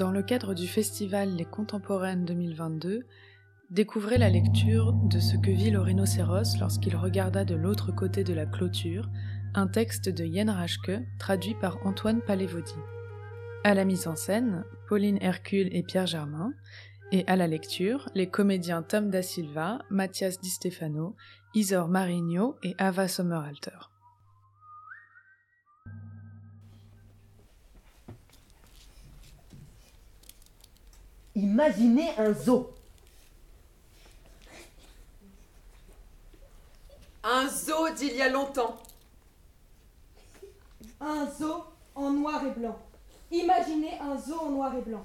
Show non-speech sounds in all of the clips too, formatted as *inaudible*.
Dans le cadre du festival Les Contemporaines 2022, découvrez la lecture de ce que vit le rhinocéros lorsqu'il regarda de l'autre côté de la clôture, un texte de Yen Rashke traduit par Antoine Palévodi. À la mise en scène, Pauline Hercule et Pierre Germain, et à la lecture, les comédiens Tom Da Silva, Mathias Di Stefano, Isor Marigno et Ava Sommerhalter. Imaginez un zoo. Un zoo d'il y a longtemps. Un zoo en noir et blanc. Imaginez un zoo en noir et blanc.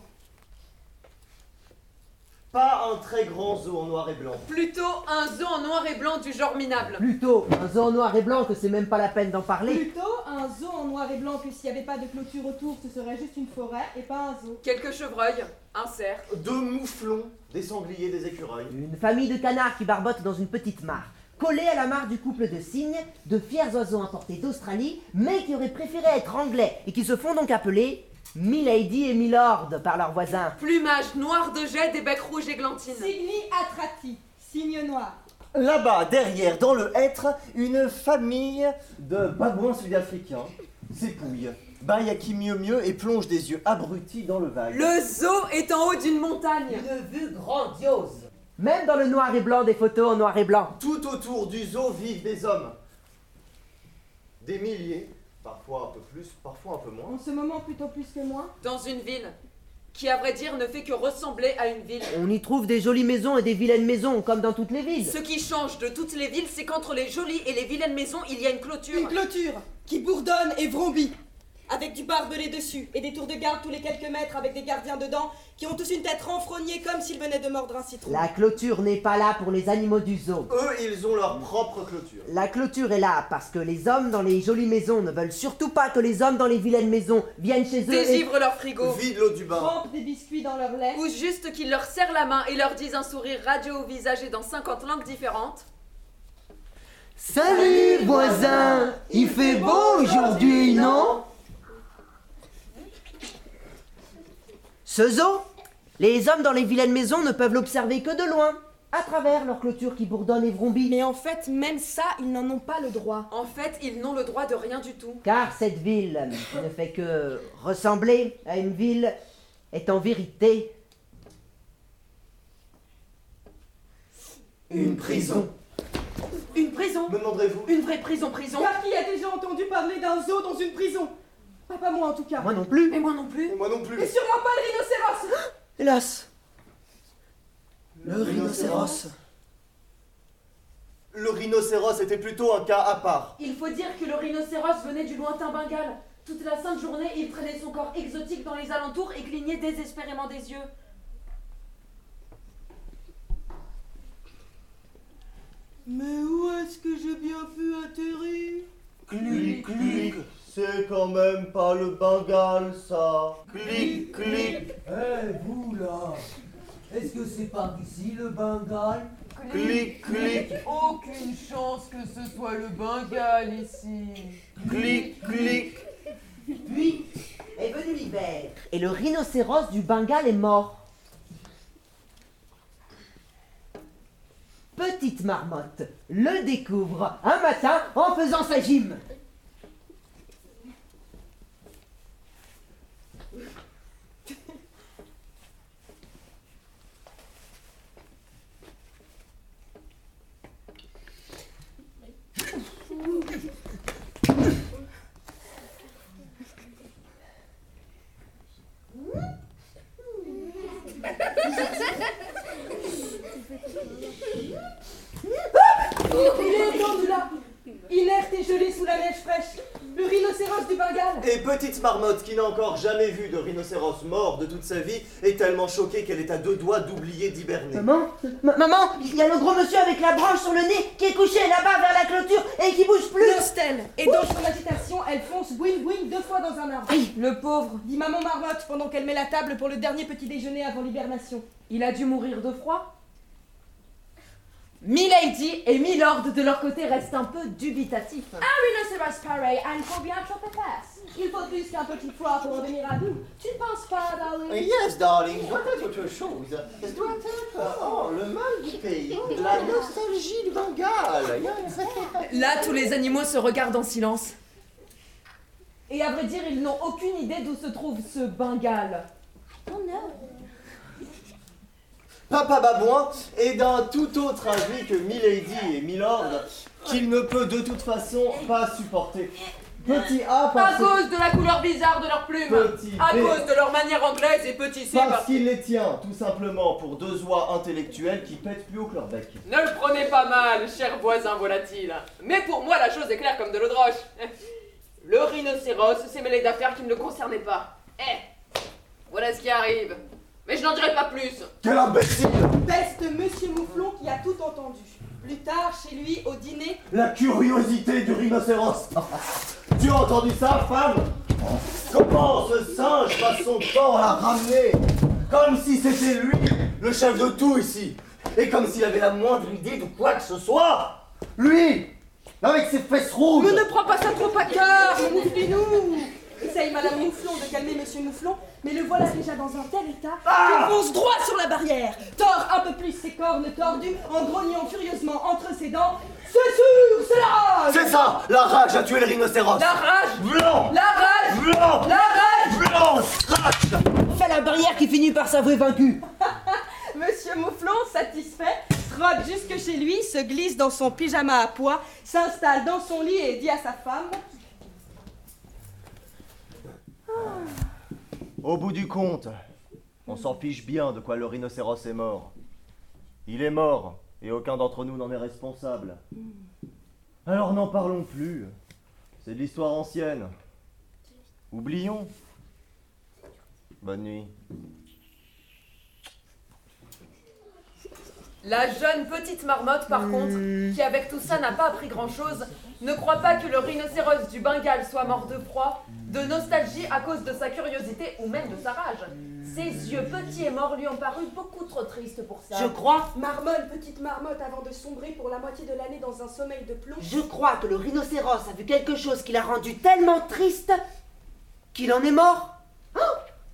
Pas un très grand zoo en noir et blanc. Plutôt un zoo en noir et blanc du genre minable. Plutôt un zoo en noir et blanc que c'est même pas la peine d'en parler. Plutôt un zoo en noir et blanc que s'il n'y avait pas de clôture autour, ce serait juste une forêt et pas un zoo. Quelques chevreuils, un cerf. Deux mouflons, des sangliers, des écureuils. Une famille de canards qui barbotent dans une petite mare. Collés à la mare du couple de cygnes, de fiers oiseaux importés d'Australie, mais qui auraient préféré être anglais et qui se font donc appeler Milady et Milord par leurs voisins. Plumage noir de jet des becs rouges églantines. Signi atrati, signe noir. Là-bas, derrière, dans le hêtre, une famille de babouins sud-africains s'épouille, baille à qui mieux mieux et plonge des yeux abrutis dans le vague. Le zoo est en haut d'une montagne. Une vue grandiose. Même dans le noir et blanc des photos en noir et blanc. Tout autour du zoo vivent des hommes. Des milliers, parfois un peu plus, parfois un peu moins. En ce moment, plutôt plus que moins. Dans une ville qui, à vrai dire, ne fait que ressembler à une ville. On y trouve des jolies maisons et des vilaines maisons, comme dans toutes les villes. Ce qui change de toutes les villes, c'est qu'entre les jolies et les vilaines maisons, il y a une clôture. Une clôture qui bourdonne et vrombit. Avec du barbelé dessus et des tours de garde tous les quelques mètres avec des gardiens dedans qui ont tous une tête renfrognée comme s'ils venaient de mordre un citron. La clôture n'est pas là pour les animaux du zoo. Eux, ils ont leur propre clôture. La clôture est là parce que les hommes dans les jolies maisons ne veulent surtout pas que les hommes dans les vilaines maisons viennent chez eux. et- Désivre leur frigo. Vide l'eau du bain. Trempent des biscuits dans leur lait. Ou juste qu'ils leur serrent la main et leur disent un sourire radieux au visage et dans 50 langues différentes. Salut voisin, il fait beau aujourd'hui, non? Ce zoo, les hommes dans les vilaines maisons ne peuvent l'observer que de loin, à travers leur clôture qui bourdonne et vrombit. Mais en fait, même ça, ils n'en ont pas le droit. En fait, ils n'ont le droit de rien du tout. Car cette ville, qui ne fait que ressembler à une ville, est en vérité Une prison. Une prison? Me demanderez-vous? Une vraie prison, prison? Car qui a déjà entendu parler d'un zoo dans une prison? Pas pas moi en tout cas. Moi non plus. Mais moi non plus. Et moi non plus. Et sûrement pas le rhinocéros Hélas. Le rhinocéros. Le rhinocéros était plutôt un cas à part. Il faut dire que le rhinocéros venait du lointain Bengale. Toute la sainte journée, il traînait son corps exotique dans les alentours et clignait désespérément des yeux. Mais où est-ce que j'ai bien pu atterrir? Clic, clic. C'est quand même pas le Bengale, ça. Clic, clic. Eh, vous là Est-ce que c'est par ici le Bengale? Clic, clic. Aucune chance que ce soit le Bengale ici. Clic, clic. Puis est venu l'hiver. Et le rhinocéros du Bengale est mort. Petite marmotte le découvre un matin en faisant sa gym. Il est étendu là Inerte et gelé sous la neige fraîche Le rhinocéros du Bengale Et petite marmotte qui n'a encore jamais vu de rhinocéros mort de toute sa vie est tellement choquée qu'elle est à deux doigts d'oublier d'hiberner. Maman Ma- Maman Il y a le gros monsieur avec la branche sur le nez qui est couché là-bas vers la clôture et qui bouge plus Nostelle Et dans son agitation, elle fonce boing boing deux fois dans un arbre. Le pauvre, Dit maman marmotte pendant qu'elle met la table pour le dernier petit déjeuner avant l'hibernation. il a dû mourir de froid. Milady et Milord de leur côté restent un peu dubitatifs. Un rhinocéros pareil a une combien trop épaisse. Il faut plus qu'un petit froid pour en venir à bout. Tu ne penses pas, darling? Yes, darling, doit être autre chose. Ce doit être oh, le mal du pays, la nostalgie du Bengale. Yes. *laughs* Là, tous les animaux se regardent en silence. Et à vrai dire, ils n'ont aucune idée d'où se trouve ce Bengale. Oh non. Papa Babouin est d'un tout autre avis que Milady et Milord, qu'il ne peut de toute façon pas supporter. Petit A À parce, cause de la couleur bizarre de leurs plumes. Petit À B. cause de leur manière anglaise et petit C parce parce qu'il les tient tout simplement pour deux oies intellectuelles qui pètent plus haut que leur bec. Ne le prenez pas mal, cher voisin volatile. Mais pour moi, la chose est claire comme de l'eau de roche. Le rhinocéros s'est mêlé d'affaires qui ne le concernaient pas. Eh, voilà ce qui arrive. Mais je n'en dirai pas plus. Quel imbécile. Peste Monsieur Mouflon qui a tout entendu. Plus tard, chez lui, au dîner, La curiosité du rhinocéros. *laughs* Tu as entendu ça, femme? Comment ce singe passe son temps à la ramener? Comme si c'était lui, le chef de tout ici. Et comme s'il avait la moindre idée de quoi que ce soit. Lui Avec ses fesses rouges. Mais ne prends pas ça trop à cœur, mouflez-nous Essaye Madame Mouflon de calmer Monsieur Mouflon, mais le voilà déjà dans un tel état qu'il fonce droit sur la barrière, tord un peu plus ses cornes tordues en grognant furieusement entre ses dents. C'est sûr, c'est la rage C'est ça La rage a tué le rhinocéros. La rage Blanc. La rage Blanc. La rage Blanc Crash Fait la barrière qui finit par s'avouer vaincu. *laughs* Monsieur Mouflon, satisfait, trotte jusque chez lui, se glisse dans son pyjama à pois, s'installe dans son lit et dit à sa femme Au bout du compte, on s'en fiche bien de quoi le rhinocéros est mort. Il est mort, et aucun d'entre nous n'en est responsable. Alors n'en parlons plus. C'est de l'histoire ancienne. Oublions. Bonne nuit. La jeune petite marmotte, par contre, qui avec tout ça n'a pas appris grand-chose, ne croit pas que le rhinocéros du Bengale soit mort de froid, de nostalgie à cause de sa curiosité ou même de sa rage. Ses yeux petits et morts lui ont paru beaucoup trop tristes pour ça. Je crois, Marmonne, petite marmotte, avant de sombrer pour la moitié de l'année dans un sommeil de plomb. je crois que le rhinocéros a vu quelque chose qui l'a rendu tellement triste qu'il en est mort.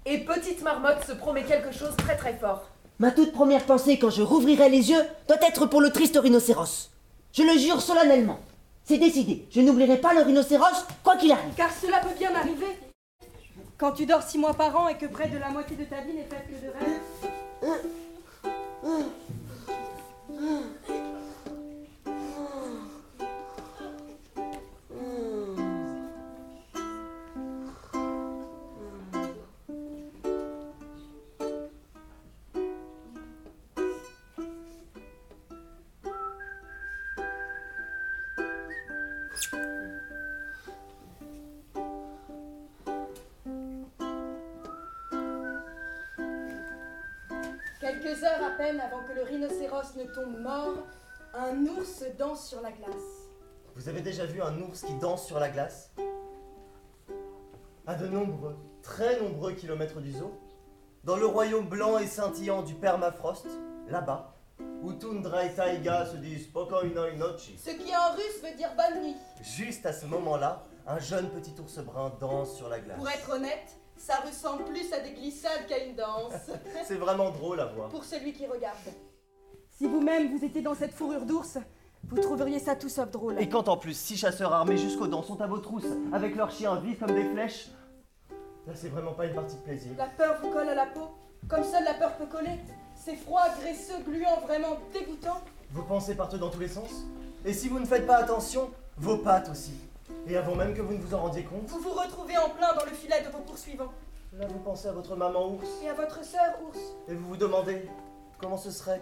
Et petite marmotte se promet quelque chose très très fort. Ma toute première pensée quand je rouvrirai les yeux doit être pour le triste rhinocéros. Je le jure solennellement. C'est décidé. Je n'oublierai pas le rhinocéros, quoi qu'il arrive. Car cela peut bien arriver. Quand tu dors six mois par an et que près de la moitié de ta vie n'est faite que de rêves. Tombe mort, un ours danse sur la glace. Vous avez déjà vu un ours qui danse sur la glace? À de nombreux, très nombreux kilomètres du zoo Dans le royaume blanc et scintillant du permafrost, là-bas, où Tundra et Taïga se disent Pokoinoi Nochi. Ce qui en russe veut dire bonne nuit. Juste à ce moment-là, un jeune petit ours brun danse sur la glace. Pour être honnête, ça ressemble plus à des glissades qu'à une danse. *laughs* C'est vraiment drôle à voir. Pour celui qui regarde. Si vous-même vous étiez dans cette fourrure d'ours, vous trouveriez ça tout sauf drôle. Et quand en plus six chasseurs armés jusqu'aux dents sont à vos trousses, avec leurs chiens vifs comme des flèches, là c'est vraiment pas une partie de plaisir. La peur vous colle à la peau, comme seule la peur peut coller. C'est froid, graisseux, gluant, vraiment dégoûtant. Vos pensées partent dans tous les sens. Et si vous ne faites pas attention, vos pattes aussi. Et avant même que vous ne vous en rendiez compte, Vous vous retrouvez en plein dans le filet de vos poursuivants. là vous pensez à votre maman ours. Et à votre sœur, ours. Et vous vous demandez comment ce serait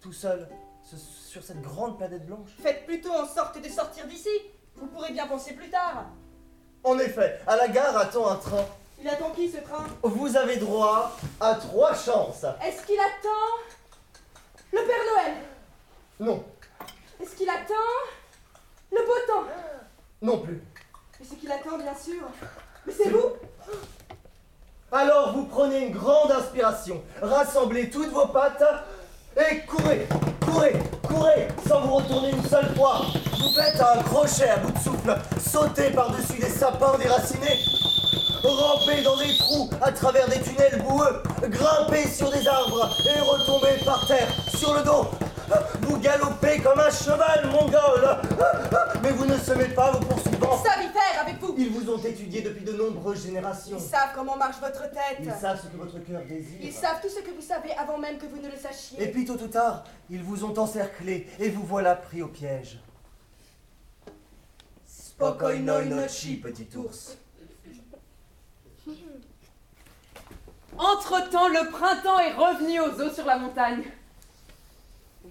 tout seul ce- sur cette grande planète blanche. Faites plutôt en sorte de sortir d'ici. Vous pourrez bien penser plus tard. En effet, à la gare attend un train. Il attend qui ce train? Vous avez droit à trois chances. Est-ce qu'il attend le Père Noël? Non, Est-ce qu'il attend le beau temps? Non plus. Mais ce qu'il attend, bien sûr. Mais c'est vous? Alors vous prenez une grande inspiration, rassemblez toutes vos pattes et courez, courez, Courez, sans vous retourner une seule fois. Vous faites un crochet à bout de souffle, sautez par-dessus des sapins déracinés, rampez dans des trous à travers des tunnels boueux, grimpez sur des arbres et retombez par terre, sur le dos. Vous galopez comme un cheval mongol, mais vous ne semez pas Savent y faire avec vous Ils vous ont étudié depuis de nombreuses générations. Ils savent comment marche votre tête. Ils savent ce que votre cœur désire. Ils savent tout ce que vous savez avant même que vous ne le sachiez. Et puis tôt ou tard, ils vous ont encerclé et vous voilà pris au piège. Spokojnoj noci, petit ours. Entre-temps, le printemps est revenu aux eaux sur la montagne.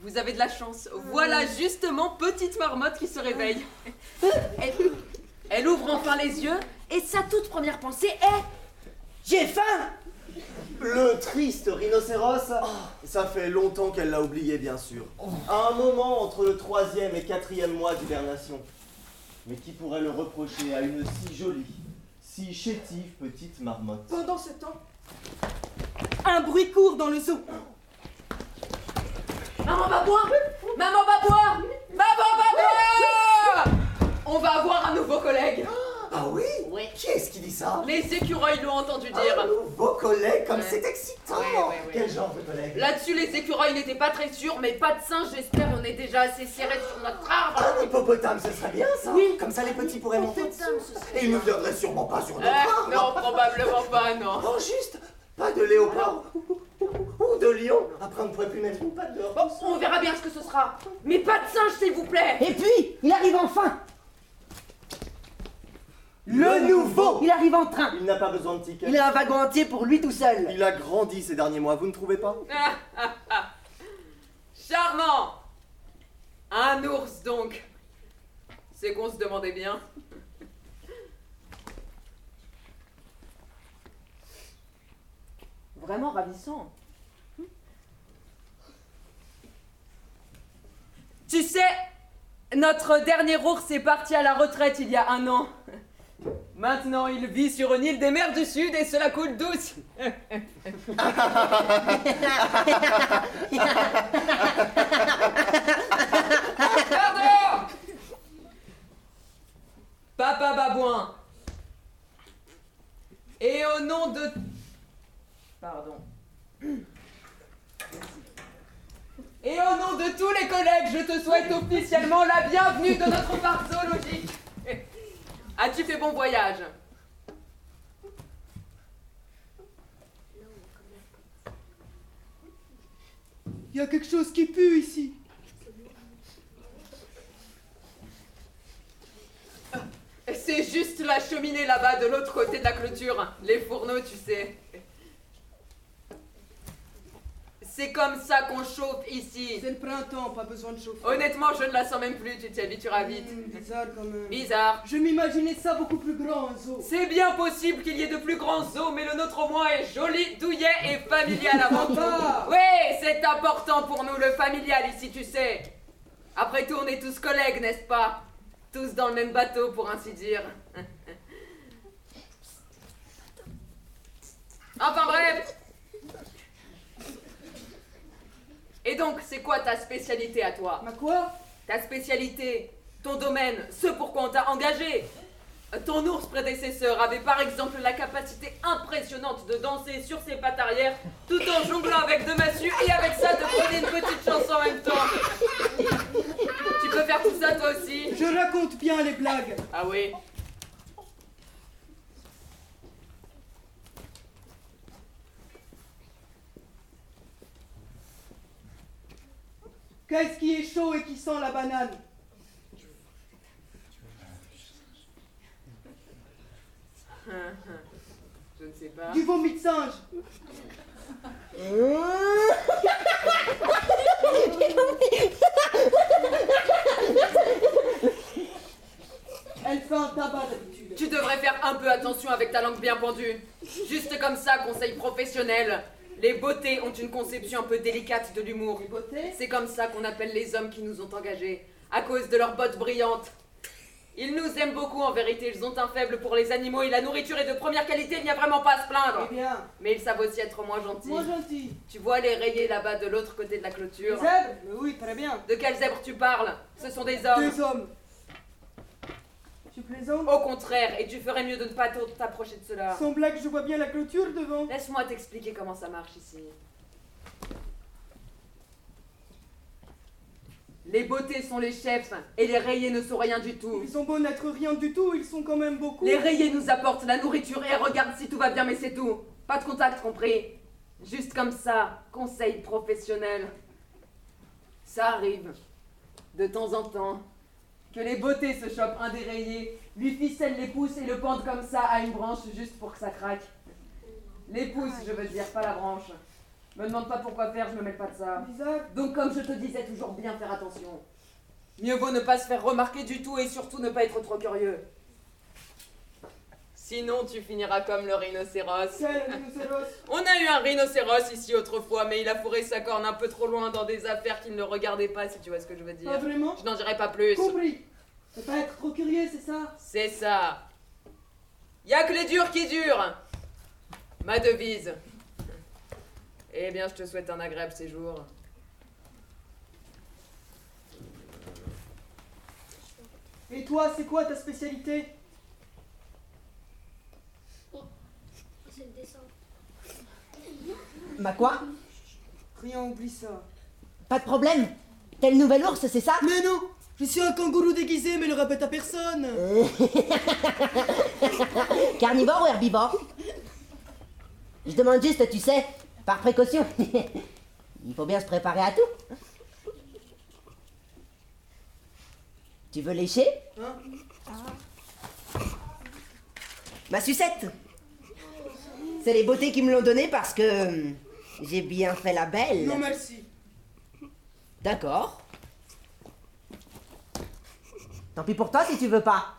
Vous avez de la chance. Voilà justement Petite Marmotte qui se réveille. *laughs* Elle, elle ouvre enfin les yeux et sa toute première pensée est J'ai faim Le triste rhinocéros, ça fait longtemps qu'elle l'a oublié, bien sûr. À un moment entre le troisième et quatrième mois d'hibernation. Mais qui pourrait le reprocher à une si jolie, si chétive petite marmotte? Pendant ce temps, un bruit court dans le zoo. Maman va boire Maman va boire Maman va boire On va avoir un nouveau collègue. Ah oui? Oui. Qui est-ce qui dit ça? Les écureuils l'ont entendu Un dire. nouveau collègue, comme Ouais. c'est excitant Ouais, ouais, ouais. Quel genre de collègue? Là-dessus, les écureuils n'étaient pas très sûrs, mais pas de singe, j'espère. On est déjà assez serrés sur notre arbre. Un hippopotame, ce serait bien ça Oui. Comme ça les petits pourraient monter serait Et ils ne viendraient sûrement pas sur notre Ah, arbre non, probablement pas, non. Oh, juste Pas de léopard ou de lion Après, on ne pourrait plus mettre une patte dehors. Bon, on verra bien ce que ce sera. Mais pas de singe, s'il vous plaît. Et puis, il arrive enfin Le nouveau Il arrive en train Il n'a pas besoin de ticket. Il a un wagon entier pour lui tout seul Il a grandi ces derniers mois, vous ne trouvez pas? Ah, ah, ah. Charmant. Un ours, donc. C'est qu'on se demandait bien. Vraiment ravissant. Tu sais, notre dernier ours est parti à la retraite il y a un an. Maintenant, il vit sur une île des mers du Sud et cela coule douce. Pardon Papa Babouin. Et au nom de... Pardon. Et au nom de tous les collègues, je te souhaite officiellement la bienvenue de notre parc zoologique. As-tu fait bon voyage? Il y a quelque chose qui pue ici. C'est juste la cheminée là-bas, de l'autre côté de la clôture. Les fourneaux, tu sais. C'est comme ça qu'on chauffe ici. C'est le printemps, pas besoin de chauffer. Honnêtement, je ne la sens même plus, tu t'y habitueras vite. Hmm, bizarre quand même. Bizarre. Je m'imaginais ça beaucoup plus grand, un zoo. C'est bien possible qu'il y ait de plus grands zoos, mais le nôtre au moins est joli, douillet et familial avant tout. Oui, c'est important pour nous, le familial ici, tu sais. Après tout, on est tous collègues, n'est-ce pas? Tous dans le même bateau, pour ainsi dire. *laughs* Enfin bref. Et donc, c'est quoi ta spécialité à toi Ma quoi? Ta spécialité, ton domaine, ce pourquoi on t'a engagé. Ton ours prédécesseur avait par exemple la capacité impressionnante de danser sur ses pattes arrière tout en jonglant avec deux massues et avec ça de prôner une petite chanson en même temps. Tu peux faire tout ça toi aussi Je raconte bien les blagues. Ah oui Qu'est-ce qui est chaud et qui sent la banane Je ne sais pas. Du vomi de singe. Elle fait un tabac d'habitude. Tu devrais faire un peu attention avec ta langue bien pendue. Juste comme ça, conseil professionnel. Les beautés ont une conception un peu délicate de l'humour. Beauté C'est comme ça qu'on appelle les hommes qui nous ont engagés, à cause de leurs bottes brillantes. Ils nous aiment beaucoup en vérité, ils ont un faible pour les animaux et la nourriture est de première qualité, il n'y a vraiment pas à se plaindre. Eh bien, Mais ils savent aussi être moins gentils. moi gentil. Tu vois les rayés là-bas de l'autre côté de la Les clôture zèbres Mais oui, très bien. De quels zèbres tu parles? Ce sont des hommes. Des hommes. Tu plaisantes Au contraire, et tu ferais mieux de ne pas t'approcher de cela. Sans blague, je vois bien la clôture devant. Laisse-moi t'expliquer comment ça marche ici. Les beautés sont les chefs et les rayés ne sont rien du tout. Ils ont beau n'être rien du tout, ils sont quand même beaucoup. Les rayés nous apportent la nourriture et regardent si tout va bien, mais c'est tout. Pas de contact compris. Juste comme ça, conseil professionnel. Ça arrive, de temps en temps, que les beautés se chopent un des rayés, lui ficellent les pouces et le pendent comme ça à une branche juste pour que ça craque. Les pouces, je veux dire, pas la branche. Me demande pas pourquoi faire, je me mêle pas de ça. Donc comme je te disais, toujours bien faire attention. Mieux vaut ne pas se faire remarquer du tout et surtout ne pas être trop curieux. Sinon, tu finiras comme le rhinocéros. *laughs* On a eu un rhinocéros ici autrefois, mais il a fourré sa corne un peu trop loin dans des affaires qu'il ne regardait pas, si tu vois ce que je veux dire. Pas vraiment Je n'en dirai pas plus. Compris. Ne pas être trop curieux, c'est ça C'est ça. Y a que les durs qui durent. Ma devise. Eh bien, je te souhaite un agréable séjour. Et toi, c'est quoi ta spécialité? C'est le dessin. Ma quoi? Rien, oublie ça. Pas de problème. T'es le nouvel ours, c'est ça? Mais non Je suis un kangourou déguisé, mais le répète à personne *laughs* Carnivore ou herbivore? Je demande juste, tu sais, par précaution. Il faut bien se préparer à tout. Tu veux lécher? Hein? Ma sucette C'est les beautés qui me l'ont donnée parce que euh, j'ai bien fait la belle. Non, merci. D'accord. Tant pis pour toi si tu veux pas.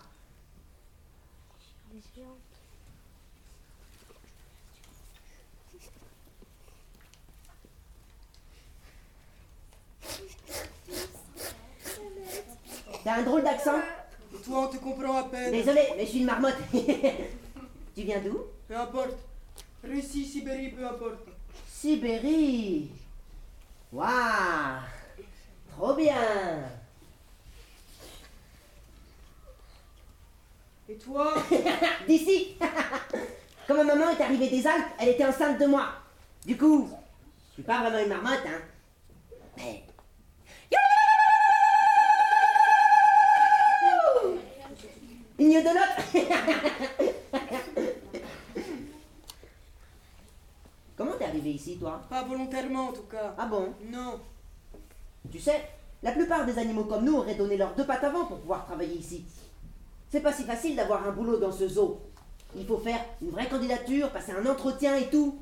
T'as un drôle d'accent toi, on te comprend à peine. Désolé, mais je suis une marmotte. *laughs* tu viens d'où? Peu importe. Russie, Sibérie, peu importe. Sibérie. Waouh Trop bien Et toi? *laughs* D'ici Quand ma maman est arrivée des Alpes, elle était enceinte de moi. Du coup, je suis pas vraiment une marmotte, hein. Mais. Une de l'autre *laughs* Comment t'es arrivé ici, toi? Pas volontairement, en tout cas. Ah bon? Non. Tu sais, la plupart des animaux comme nous auraient donné leurs deux pattes avant pour pouvoir travailler ici. C'est pas si facile d'avoir un boulot dans ce zoo. Il faut faire une vraie candidature, passer un entretien et tout.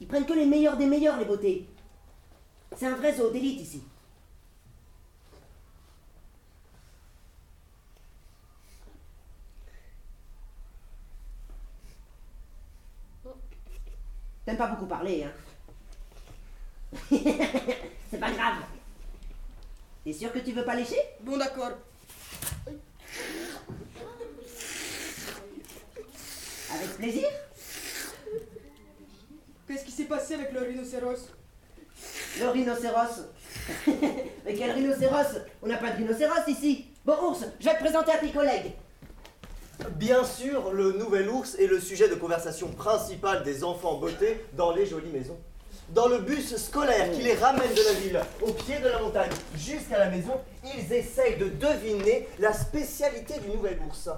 Ils prennent que les meilleurs des meilleurs, les beautés. C'est un vrai zoo d'élite ici. Pas beaucoup parler, hein *laughs* C'est pas grave. T'es sûr que tu veux pas lécher? Bon, d'accord. Avec plaisir Qu'est-ce qui s'est passé avec le rhinocéros? Le rhinocéros. *laughs* Mais quel rhinocéros? On n'a pas de rhinocéros ici. Bon, ours, je vais te présenter à tes collègues. Bien sûr, le nouvel ours est le sujet de conversation principal des enfants beauté dans les jolies maisons. Dans le bus scolaire qui les ramène de la ville au pied de la montagne jusqu'à la maison, ils essayent de deviner la spécialité du nouvel ours.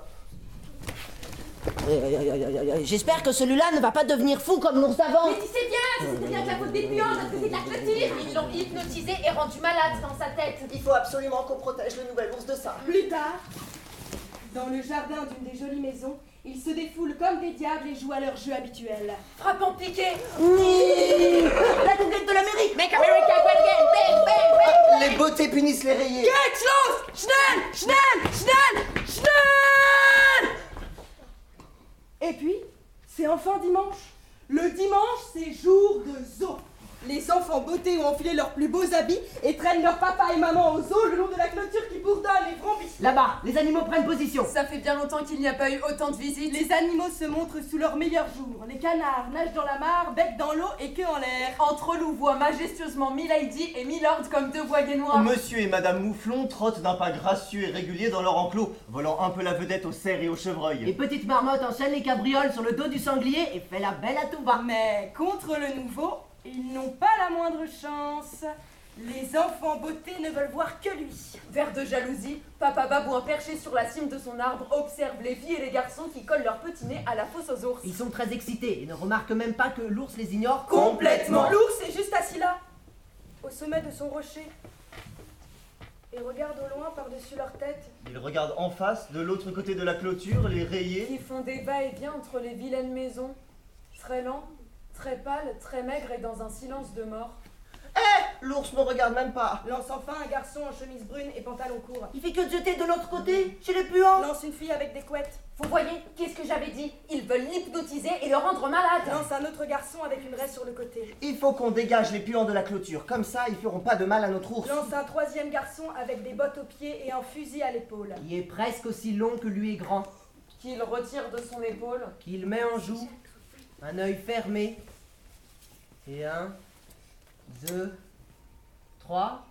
J'espère que celui-là ne va pas devenir fou comme l'ours d'avant. Mais tu sais bien, c'était bien de la faute des puants, parce que c'est de la clôture. Ils l'ont hypnotisé et rendu malade dans sa tête. Il faut absolument qu'on protège le nouvel ours de ça. Plus tard, dans le jardin d'une des jolies maisons, ils se défoulent comme des diables et jouent à leur jeu habituel. Frappant piqué. La conquête de l'Amérique Make America great again. Bang, bang, bang. Les beautés punissent les rayés. Los! Schnell! Schnell! Schnell! Schnell! Et puis, c'est enfin dimanche. Le dimanche, c'est jour de zoo. Les enfants beautés ont enfilé leurs plus beaux habits et traînent leur papa et maman au zoo le long de la clôture qui. Là-bas, les animaux prennent position. Ça fait bien longtemps qu'il n'y a pas eu autant de visites. Les animaux se montrent sous leur meilleur jour. Les canards nagent dans la mare, bec dans l'eau et queue en l'air. Entre loups voient majestueusement Milady et Milord comme deux voiliers noirs. Monsieur et Madame Mouflon trottent d'un pas gracieux et régulier dans leur enclos, volant un peu la vedette aux cerfs et aux chevreuils. Les petites marmottes enchaînent les cabrioles sur le dos du sanglier et fait la belle à tout va. Mais contre le nouveau, ils n'ont pas la moindre chance. Les enfants beauté ne veulent voir que lui. Vert de jalousie, Papa Babouin perché sur la cime de son arbre observe les filles et les garçons qui collent leur petit nez à la fosse aux ours. Ils sont très excités et ne remarquent même pas que l'ours les ignore Complètement. L'ours est juste assis là, au sommet de son rocher, et regarde au loin par-dessus leur tête. Ils regardent en face, de l'autre côté de la clôture, les rayés. Qui font des va-et-vient entre les vilaines maisons. Très lent, très pâle, très maigre et dans un silence de mort. L'ours ne regarde même pas. Lance enfin un garçon en chemise brune et pantalon court. Il fait que de jeter de l'autre côté, chez les puants. Lance une fille avec des couettes. Vous voyez, qu'est-ce que j'avais dit? Ils veulent l'hypnotiser et le rendre malade. Lance un autre garçon avec une raie sur le côté. Il faut qu'on dégage les puants de la clôture, comme ça ils feront pas de mal à notre ours. Lance un troisième garçon avec des bottes aux pieds et un fusil à l'épaule. Qui est presque aussi long que lui est grand. Qu'il retire de son épaule. Qu'il met en joue. Un œil fermé. Et un, deux, trois.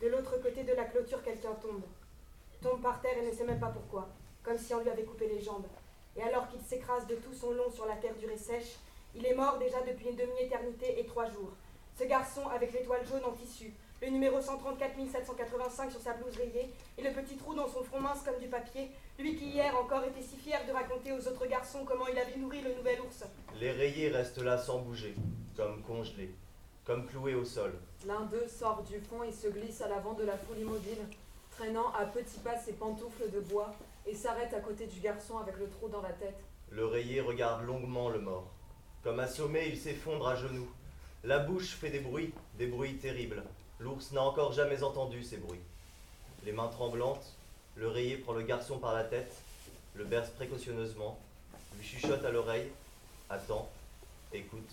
De l'autre côté de la clôture, quelqu'un tombe. Tombe par terre et ne sait même pas pourquoi, comme si on lui avait coupé les jambes. Et alors qu'il s'écrase de tout son long sur la terre durée sèche, il est mort déjà depuis une demi-éternité et trois jours. Ce garçon avec l'étoile jaune en tissu, le numéro 134 785 sur sa blouse rayée et le petit trou dans son front mince comme du papier, lui qui hier encore était si fier de raconter aux autres garçons comment il avait nourri le nouvel ours. Les rayés restent là sans bouger, comme congelés, comme cloués au sol. L'un d'eux sort du fond et se glisse à l'avant de la foule immobile, traînant à petits pas ses pantoufles de bois, et s'arrête à côté du garçon avec le trou dans la tête. Le rayé regarde longuement le mort. Comme assommé, il s'effondre à genoux. La bouche fait des bruits, des bruits terribles. L'ours n'a encore jamais entendu ces bruits. Les mains tremblantes, le rayé prend le garçon par la tête, le berce précautionneusement, lui chuchote à l'oreille, attend, écoute,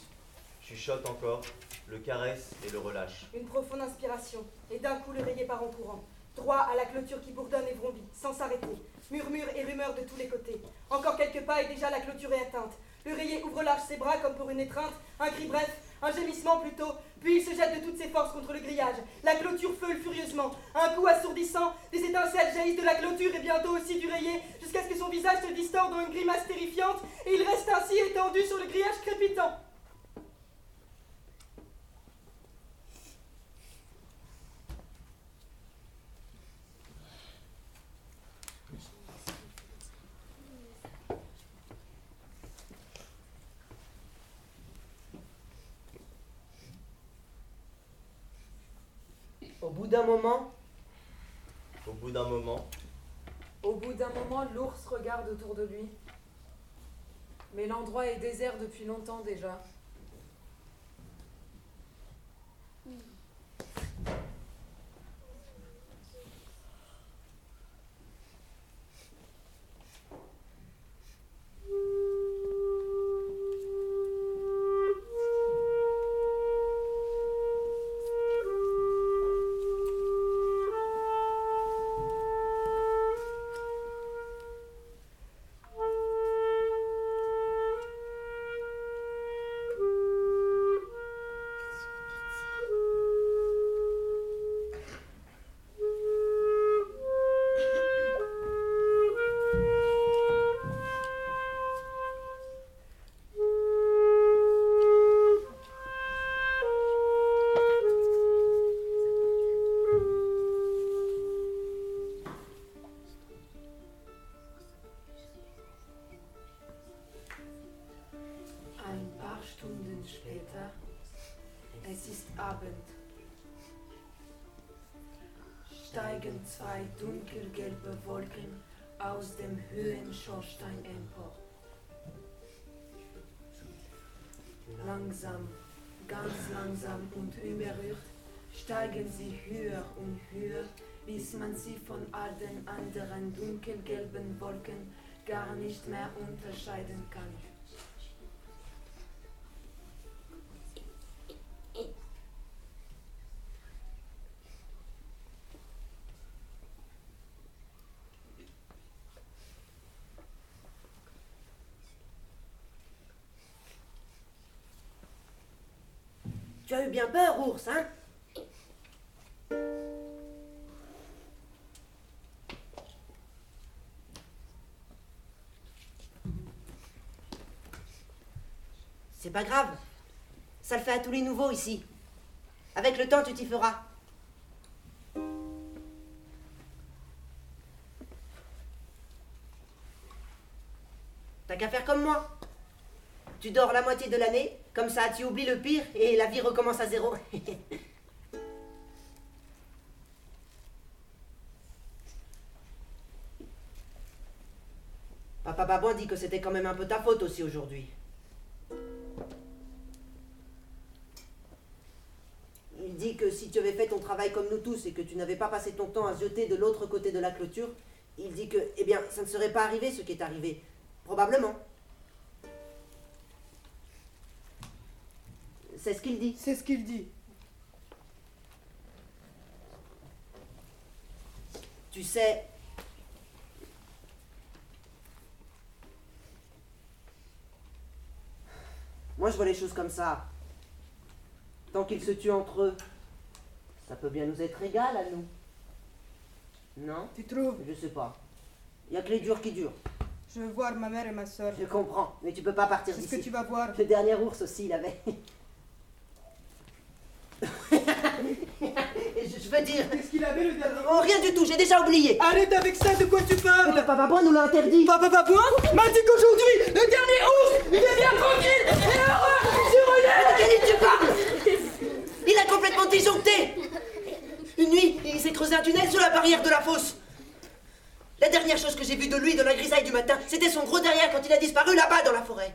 chuchote encore, le caresse et le relâche. Une profonde inspiration, et d'un coup le rayé part en courant. Droit à la clôture qui bourdonne et vrombit, sans s'arrêter. Murmures et rumeurs de tous les côtés. Encore quelques pas et déjà la clôture est atteinte. Le rayé ouvre large ses bras comme pour une étreinte, un cri bref, un gémissement plutôt, puis il se jette de toutes ses forces contre le grillage. La clôture feule furieusement. Un coup assourdissant, des étincelles jaillissent de la clôture et bientôt aussi du rayé, jusqu'à ce que son visage se distorde dans une grimace terrifiante, et il reste ainsi étendu sur le grillage crépitant. Au bout d'un moment, Au bout d'un moment, Au bout d'un moment, l'ours regarde autour de lui. Mais l'endroit est désert depuis longtemps déjà. Ein zwei dunkelgelbe Wolken aus dem Höhenschornstein empor. Langsam ganz langsam und unberührt steigen sie höher und höher, bis man sie von all den anderen dunkelgelben Wolken gar nicht mehr unterscheiden kann. Bien peur, ours, hein C'est pas grave. Ça le fait à tous les nouveaux ici. Avec le temps, tu t'y feras. T'as qu'à faire comme moi. Tu dors la moitié de l'année, comme ça tu oublies le pire et la vie recommence à zéro. *laughs* Papa Babouin dit que c'était quand même un peu ta faute aussi aujourd'hui. Il dit que si tu avais fait ton travail comme nous tous et que tu n'avais pas passé ton temps à jeter de l'autre côté de la clôture, il dit que, eh bien, ça ne serait pas arrivé ce qui est arrivé. Probablement. C'est ce qu'il dit. C'est ce qu'il dit. Tu sais. Moi, je vois les choses comme ça. Tant qu'ils se tuent entre eux, ça peut bien nous être égal à nous. Non? Tu trouves? Je sais pas. Il y a que les durs qui durent. Je veux voir ma mère et ma soeur. Je comprends, mais tu peux pas partir C'est ce d'ici. que tu vas voir. Le dernier ours aussi, il avait. *laughs* Dire. Qu'est-ce qu'il avait le dernier Oh, rien du tout, j'ai déjà oublié. Arrête avec ça, de quoi tu Mais parles Papa Babouin nous l'a interdit. Papa Babouin m'a dit qu'aujourd'hui, le dernier ours, il devient tranquille et heureux sur Mais de tu parles Il a complètement disjoncté Une nuit, il s'est creusé un tunnel sous la barrière de la fosse. La dernière chose que j'ai vue de lui dans la grisaille du matin, c'était son gros derrière quand il a disparu là-bas dans la forêt.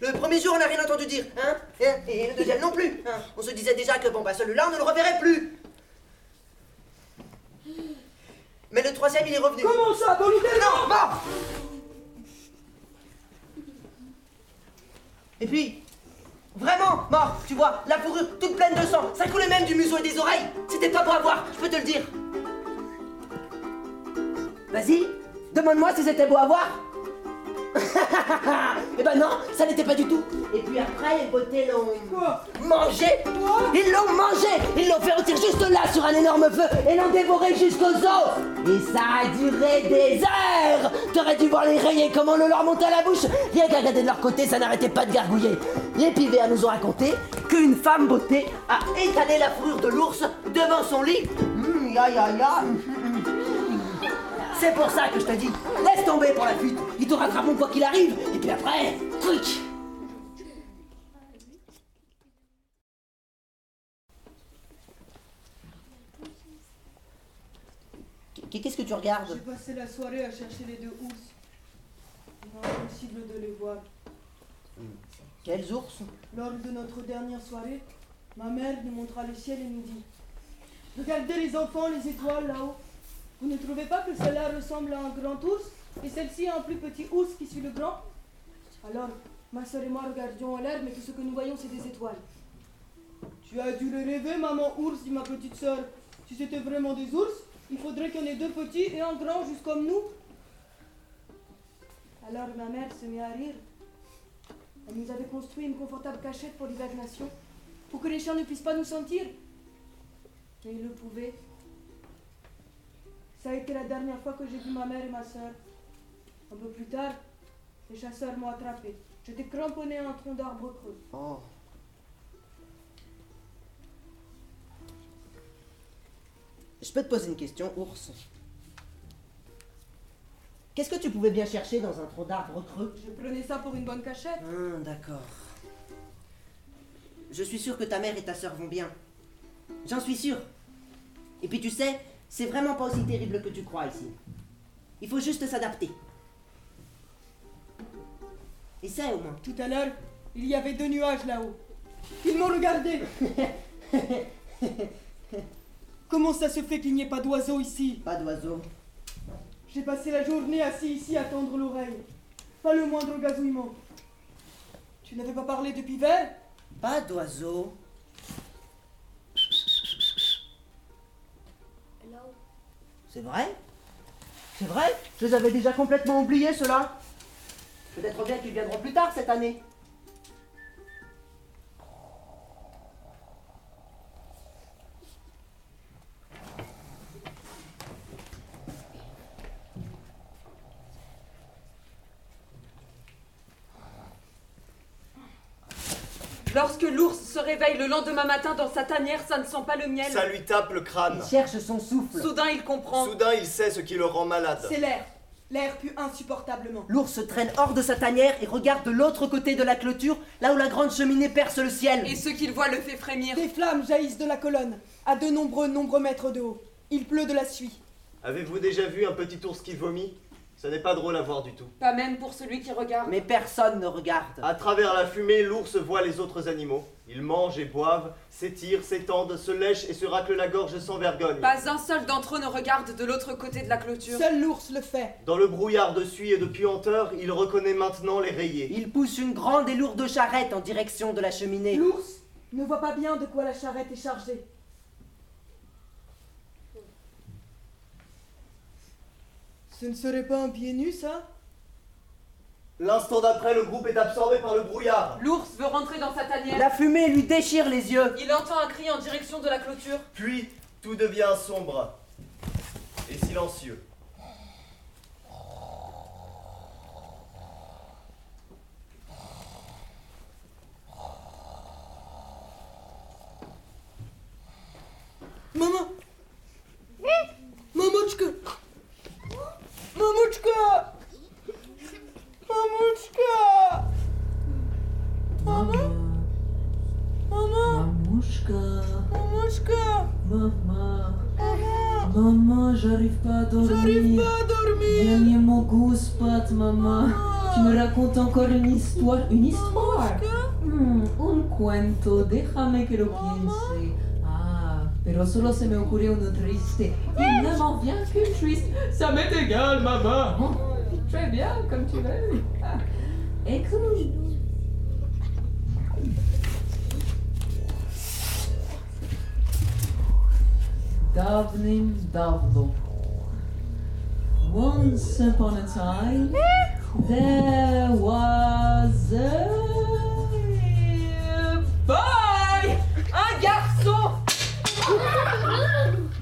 Le premier jour, on n'a rien entendu dire, hein et, et le deuxième non plus. hein. On se disait déjà que bon, bah celui-là, on ne le reverrait plus. Mais le troisième, il est revenu. Comment ça, volontairement Non, mort Et puis, vraiment mort, tu vois, la fourrure toute pleine de sang, ça coulait même du museau et des oreilles. C'était pas beau à voir, je peux te le dire. Vas-y, demande-moi si c'était beau à voir. *laughs* Eh ben non, ça n'était pas du tout. Et puis après, les beautés l'ont mangé. Ils l'ont mangé. Ils l'ont fait rôtir juste là sur un énorme feu et l'ont dévoré jusqu'aux os. Et ça a duré des heures. T'aurais dû voir les rayés comment le leur montait à la bouche. Rien qu'à regarder de leur côté, ça n'arrêtait pas de gargouiller. Les pivers nous ont raconté qu'une femme beauté a étalé la fourrure de l'ours devant son lit. Hum, ya ya ya. C'est pour ça que je te dis, laisse tomber pour la fuite. Ils te rattraperont quoi qu'il arrive. Et puis après, quick. Qu'est-ce que tu regardes? J'ai passé la soirée à chercher les deux ours. Impossible de les voir. Quels ours? Lors de notre dernière soirée, ma mère nous montra le ciel et nous dit Regardez les enfants, les étoiles là-haut. Vous ne trouvez pas que celle-là ressemble à un grand ours et celle-ci à un plus petit ours qui suit le grand? Alors, ma soeur et moi regardions en l'air, mais tout ce que nous voyons, c'est des étoiles. Tu as dû le rêver, maman ours, dit ma petite soeur. Si c'était vraiment des ours, il faudrait qu'il y en ait deux petits et un grand, juste comme nous. Alors ma mère se mit à rire. Elle nous avait construit une confortable cachette pour l'hibernation, pour que les chiens ne puissent pas nous sentir. Mais ils le pouvaient. Ça a été la dernière fois que j'ai vu ma mère et ma soeur. Un peu plus tard, les chasseurs m'ont attrapé. J'étais cramponné à un tronc d'arbre creux. Oh. Je peux te poser une question, ours Qu'est-ce que tu pouvais bien chercher dans un tronc d'arbre creux? Je prenais ça pour une bonne cachette. Hum, d'accord. Je suis sûr que ta mère et ta sœur vont bien. J'en suis sûr. Et puis tu sais, c'est vraiment pas aussi terrible que tu crois ici. Il faut juste s'adapter. Essaie au moins. Tout à l'heure, il y avait deux nuages là-haut. Ils m'ont regardé. *laughs* Comment ça se fait qu'il n'y ait pas d'oiseaux ici? Pas d'oiseaux. J'ai passé la journée assis ici à tendre l'oreille. Pas le moindre gazouillement. Tu n'avais pas parlé depuis Vert Pas d'oiseaux. C'est vrai C'est vrai Je les avais déjà complètement oubliés, ceux-là. Peut-être bien qu'ils viendront plus tard cette année. Lorsque l'ours se réveille le lendemain matin dans sa tanière, ça ne sent pas le miel. Ça lui tape le crâne. Il cherche son souffle. Soudain, il comprend. Soudain, il sait ce qui le rend malade. C'est l'air. L'air pue insupportablement. L'ours se traîne hors de sa tanière et regarde de l'autre côté de la clôture, là où la grande cheminée perce le ciel. Et ce qu'il voit le fait frémir. Des flammes jaillissent de la colonne, à de nombreux, nombreux mètres de haut. Il pleut de la suie. Avez-vous déjà vu un petit ours qui vomit? Ça n'est pas drôle à voir du tout. Pas même pour celui qui regarde. Mais personne ne regarde. À travers la fumée, l'ours voit les autres animaux. Ils mangent et boivent, s'étirent, s'étendent, se lèchent et se raclent la gorge sans vergogne. Pas un seul d'entre eux ne regarde de l'autre côté de la clôture. Seul l'ours le fait. Dans le brouillard de suie et de puanteur, il reconnaît maintenant les rayés. Il pousse une grande et lourde charrette en direction de la cheminée. L'ours ne voit pas bien de quoi la charrette est chargée. Ce ne serait pas un pied nu, ça? L'instant d'après, le groupe est absorbé par le brouillard. L'ours veut rentrer dans sa tanière. La fumée lui déchire les yeux. Il entend un cri en direction de la clôture. Puis, tout devient sombre et silencieux. Maman encore une histoire. Une histoire Hmm, un cuento, déjame que lo piense. Ah, pero solo se me ocurrió uno triste. Il ne m'en vient qu'une triste. Ça m'est égal, maman. Oh, Très bien, comme tu veux. Ah, Écoute. Dawno. Once upon a time, there was a boy! Un garçon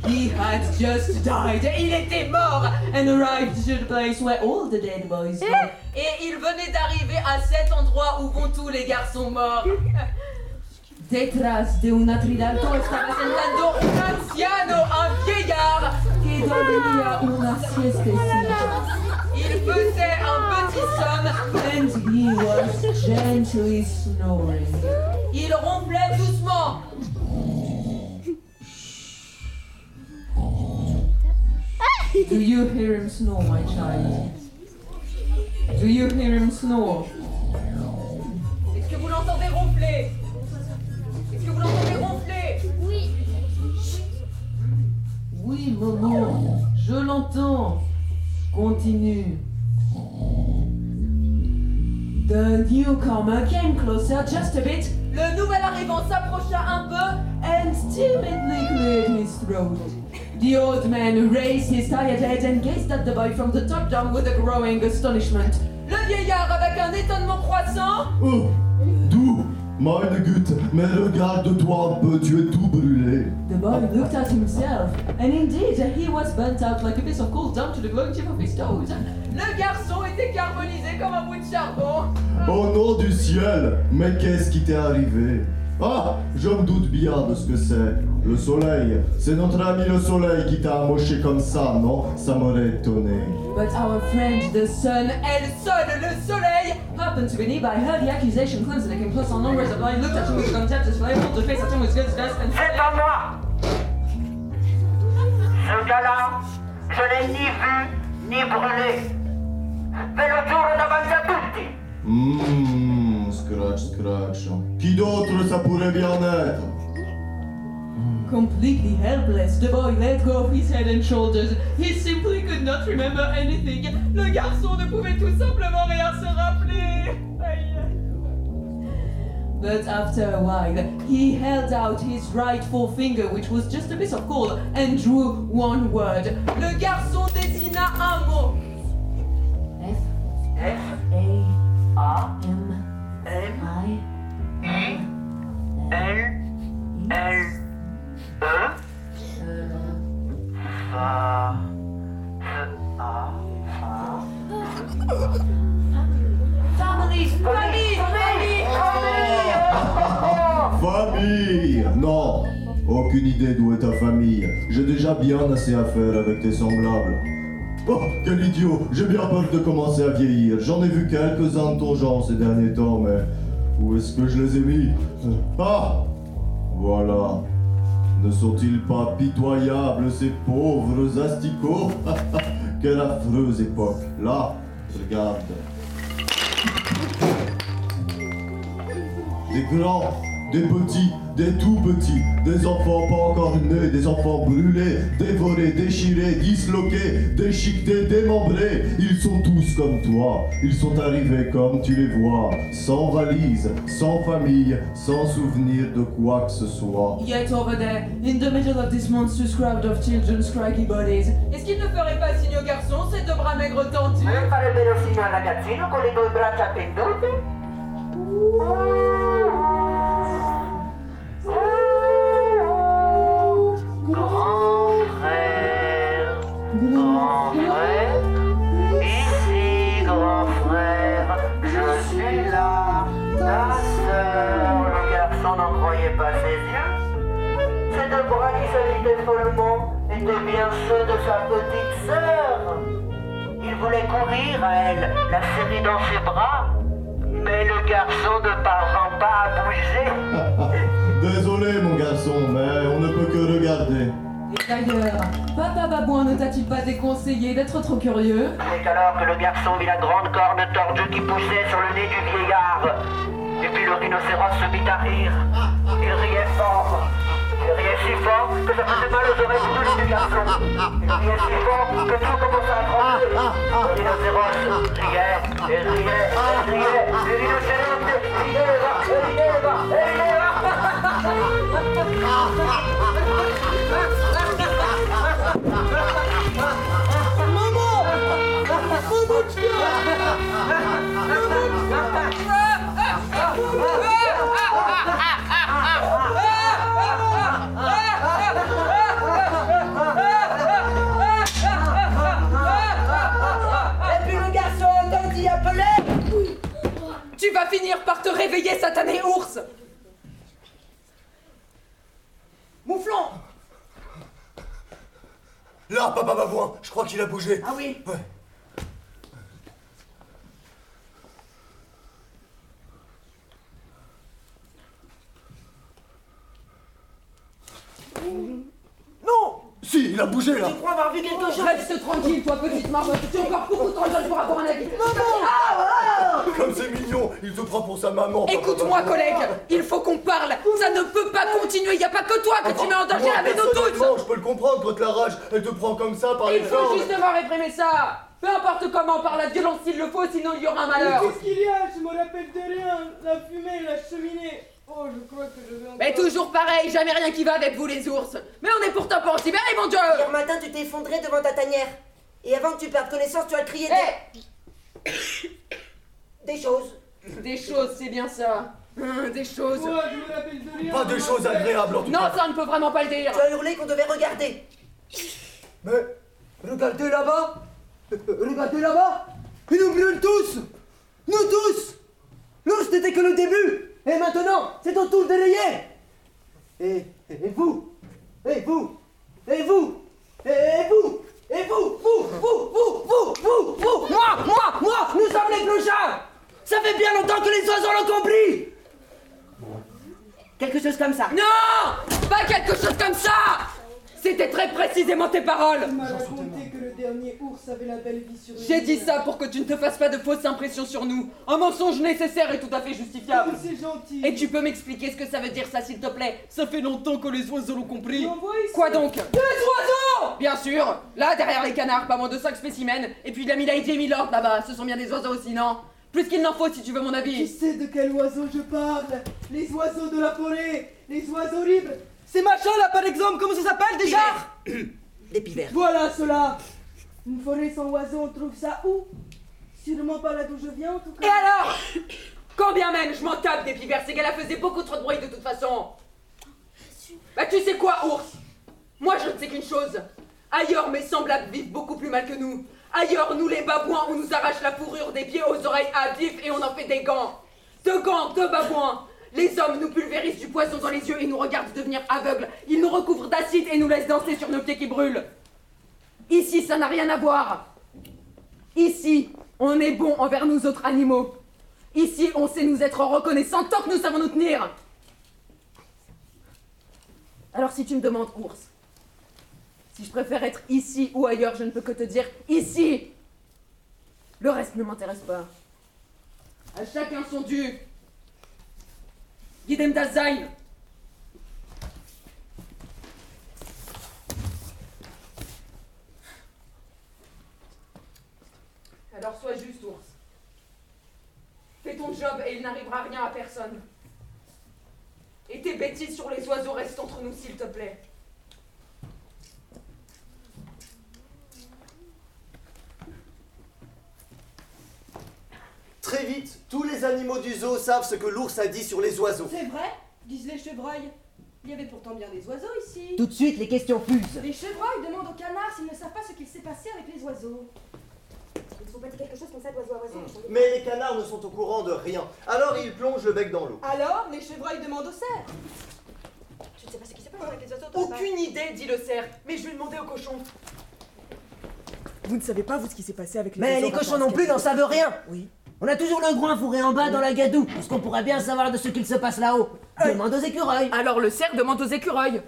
He had just died. Il était mort and arrived to the place where all the dead boys go. Et il venait d'arriver à cet endroit où vont tous les garçons morts. Detrás de un atridalto estaba Sentando un anciano, un vieillard. que dormía una siestecita. Il faisait un petit somme. And he was gently snoring. Il ronflait doucement. Do you hear him snore, my child? Do you hear him snore? Est-ce que vous l'entendez ronfler? Est-ce que vous l'entendez ronfler? Oui. Oui, maman, je l'entends. Continue. The newcomer came closer just a bit Le nouvel arrivant s'approcha un peu. and timidly cleared his throat. The old man raised his tired head and gazed at the boy from the top down with a growing astonishment. Le vieillard, avec un étonnement croissant, Meine Güte, mais regarde-toi un peu, tu es tout brûlé. The boy looked at himself, and indeed he was burnt out like a piece of coal down to the glowing tip of his toes. le garçon était carbonisé comme un bout de charbon. Au nom du ciel, mais qu'est-ce qui t'est arrivé? Ah, je me doute bien de ce que c'est. Le soleil, c'est notre ami le soleil qui t'a amoché comme ça, non? Ça m'aurait étonné. But our friend the sun Elle soleil. Happened to be nearby, heard the accusation, cleansed and came close on numbers. The blind looked at him with contempt, flame pulled the face at him with good vest and C'est pas moi Ce gars-là, je l'ai ni vu, ni brûlé. Fais le tour davanti a tutti Hum, scratch, scratch. Qui d'autre ça pourrait bien être? Completely helpless, the boy let go of his head and shoulders. He simply could not remember anything. Le garçon ne pouvait tout simplement rien se rappeler. But after a while, he held out his right forefinger, which was just a piece of coal, and drew one word. Le garçon dessina un mot. F F A M M I I L L E Fa F A Fa Family, family, Famille Non Aucune idée d'où est ta famille. J'ai déjà bien assez à faire avec tes semblables. Oh, quel idiot J'ai bien peur de commencer à vieillir. J'en ai vu quelques-uns de ton genre ces derniers temps, mais où est-ce que je les ai mis? Ah Voilà. Ne sont-ils pas pitoyables, ces pauvres asticots? *laughs* Quelle affreuse époque. Là, regarde. Des grands, des petits, des tout petits, des enfants pas encore nés, des enfants brûlés, dévorés, déchirés, disloqués, déchiquetés, démembrés. Ils sont tous comme toi. Ils sont arrivés comme tu les vois, sans valise, sans famille, sans souvenir de quoi que ce soit. Yet over there, in the middle of this monstrous crowd of children's scraggy bodies, est-ce qu'il ne ferait pas signe au garçon, ces deux bras maigres tendus? Farebbero segno al ragazzino con le due braccia pendute? Grand frère, grand frère, ici grand frère, je suis là, ta sœur. Le garçon n'en croyait pas ses yeux. Ses deux bras qui s'agitaient follement étaient bien ceux de sa petite sœur. Il voulait courir à elle, la serrer dans ses bras, mais le garçon ne parvint pas à bouger. Désolé mon garçon, mais on ne peut que regarder. Et d'ailleurs, Papa Babouin ne t'a-t-il pas déconseillé d'être trop curieux? C'est alors que le garçon vit la grande corne tordue qui poussait sur le nez du vieillard. Et puis le rhinocéros se mit à rire. Il riait fort. Il riait si fort que ça faisait mal aux oreilles boutues du garçon. Il riait si fort que tout commença à trembler. Le rhinocéros riait et riait et riait. Le rhinocéros et rideva et Tu vas finir par te réveiller, satané ours Mouflon Là, papa Babouin, je crois qu'il a bougé. Ah oui Ouais. Non Si, il a bougé là Je crois avoir vu quelque chose Reste tranquille, toi, petite marmotte. Tu as encore beaucoup trop jeune pour avoir un avis. Comme c'est mignon, il te prend pour sa maman. Écoute-moi, collègue, il faut qu'on parle. Ça ne peut pas continuer. Il n'y a pas que toi que tu mets en danger avec nous tous. Je peux le comprendre quand la rage, elle te prend comme ça par les Il faut jambes. justement réprimer ça. Peu importe comment, par la violence s'il le faut, sinon il y aura un malheur. Qu'est-ce qu'il y a? Je me rappelle de rien. La fumée, la cheminée. Oh, je crois que je vais encore... Mais toujours pareil, jamais rien qui va avec vous les ours. Mais on est pourtant pas en Sibérie, mon dieu Hier matin, tu t'es effondré devant ta tanière. Et avant que tu perdes connaissance, tu as crié Eh, des... des choses. Des choses, c'est bien ça. Hum, Des choses. Moi, je me rappelle de rien. Pas de choses agréables en tout Non, cas. ça on ne peut vraiment pas le dire. Tu as hurlé qu'on devait regarder. Mais regardez là-bas Regardez là-bas Ils nous brûlent tous Nous tous L'ours n'était que le début Et maintenant, c'est ton tour de rayer et, et vous Et vous Et vous Et vous Et vous Vous Vous Vous Vous Vous Vous Moi Moi Moi Nous sommes les clochards Ça fait bien longtemps que les oiseaux l'ont compris. Quelque chose comme ça. Non Pas quelque chose comme ça. C'était très précisément tes paroles. Dernier ours avait la belle vie sur J'ai dit ça pour que tu ne te fasses pas de fausses impressions sur nous. Un mensonge nécessaire et tout à fait justifiable. Oh, c'est gentil. Et tu peux m'expliquer ce que ça veut dire ça, s'il te plaît? Ça fait longtemps que les oiseaux l'ont compris. Quoi donc? Des oiseaux Bien sûr Là, derrière les canards, pas moins de 5 spécimens. Et puis il a mis Lady et Milord là-bas. Ce sont bien des oiseaux aussi, non? Plus qu'il n'en faut si tu veux mon Tu avis. sais de quel oiseau je parle? Les oiseaux de la forêt, les oiseaux libres. Ces machins là, par exemple, comment ça s'appelle déjà? Des pivers. Voilà cela. Une forêt sans oiseaux, on trouve ça où? Sûrement pas là d'où je viens en tout Et cas. alors? Quand bien même je m'en tape des pivers, c'est qu'elle faisait beaucoup trop de bruit de toute façon. Bah tu sais quoi, ours? Moi je ne sais qu'une chose. Ailleurs, mes semblables vivent beaucoup plus mal que nous. Ailleurs, nous les babouins, on nous arrache la fourrure des pieds aux oreilles à vif et on en fait des gants. De gants, de babouins. Les hommes nous pulvérisent du poison dans les yeux et nous regardent devenir aveugles. Ils nous recouvrent d'acide et nous laissent danser sur nos pieds qui brûlent. Ici, ça n'a rien à voir. Ici, on est bon envers nous autres animaux. Ici, on sait nous être reconnaissants tant que nous savons nous tenir. Alors si tu me demandes, ours, si je préfère être ici ou ailleurs, je ne peux que te dire ici. Le reste ne m'intéresse pas. À chacun son dû. Guidem das Alors sois juste, ours. Fais ton job et il n'arrivera rien à personne. Et tes bêtises sur les oiseaux restent entre nous, s'il te plaît. Très vite, tous les animaux du zoo savent ce que l'ours a dit sur les oiseaux. C'est vrai disent les chevreuils. Il y avait pourtant bien des oiseaux ici. Tout de suite, les questions fusent. Les chevreuils demandent aux canards s'ils ne savent pas ce qu'il s'est passé avec les oiseaux. Il ne faut pas dire quelque chose comme ça d'oiseau à oiseau. Mais les canards ne sont au courant de rien. Alors ils plongent le bec dans l'eau. Alors, les chevreuils demandent aux cerfs. Je ne sais pas ce qui s'est passé avec les oiseaux. Aucune idée, dit le cerf, mais je vais demander au cochon. Vous ne savez pas, vous, ce qui s'est passé avec les Mais oiseaux les cochons non plus n'en savent rien. Oui. On a toujours le groin fourré en bas dans la gadoue. Est-ce qu'on pourrait bien savoir de ce qu'il se passe là-haut Demande aux écureuils. Alors le cerf demande aux écureuils.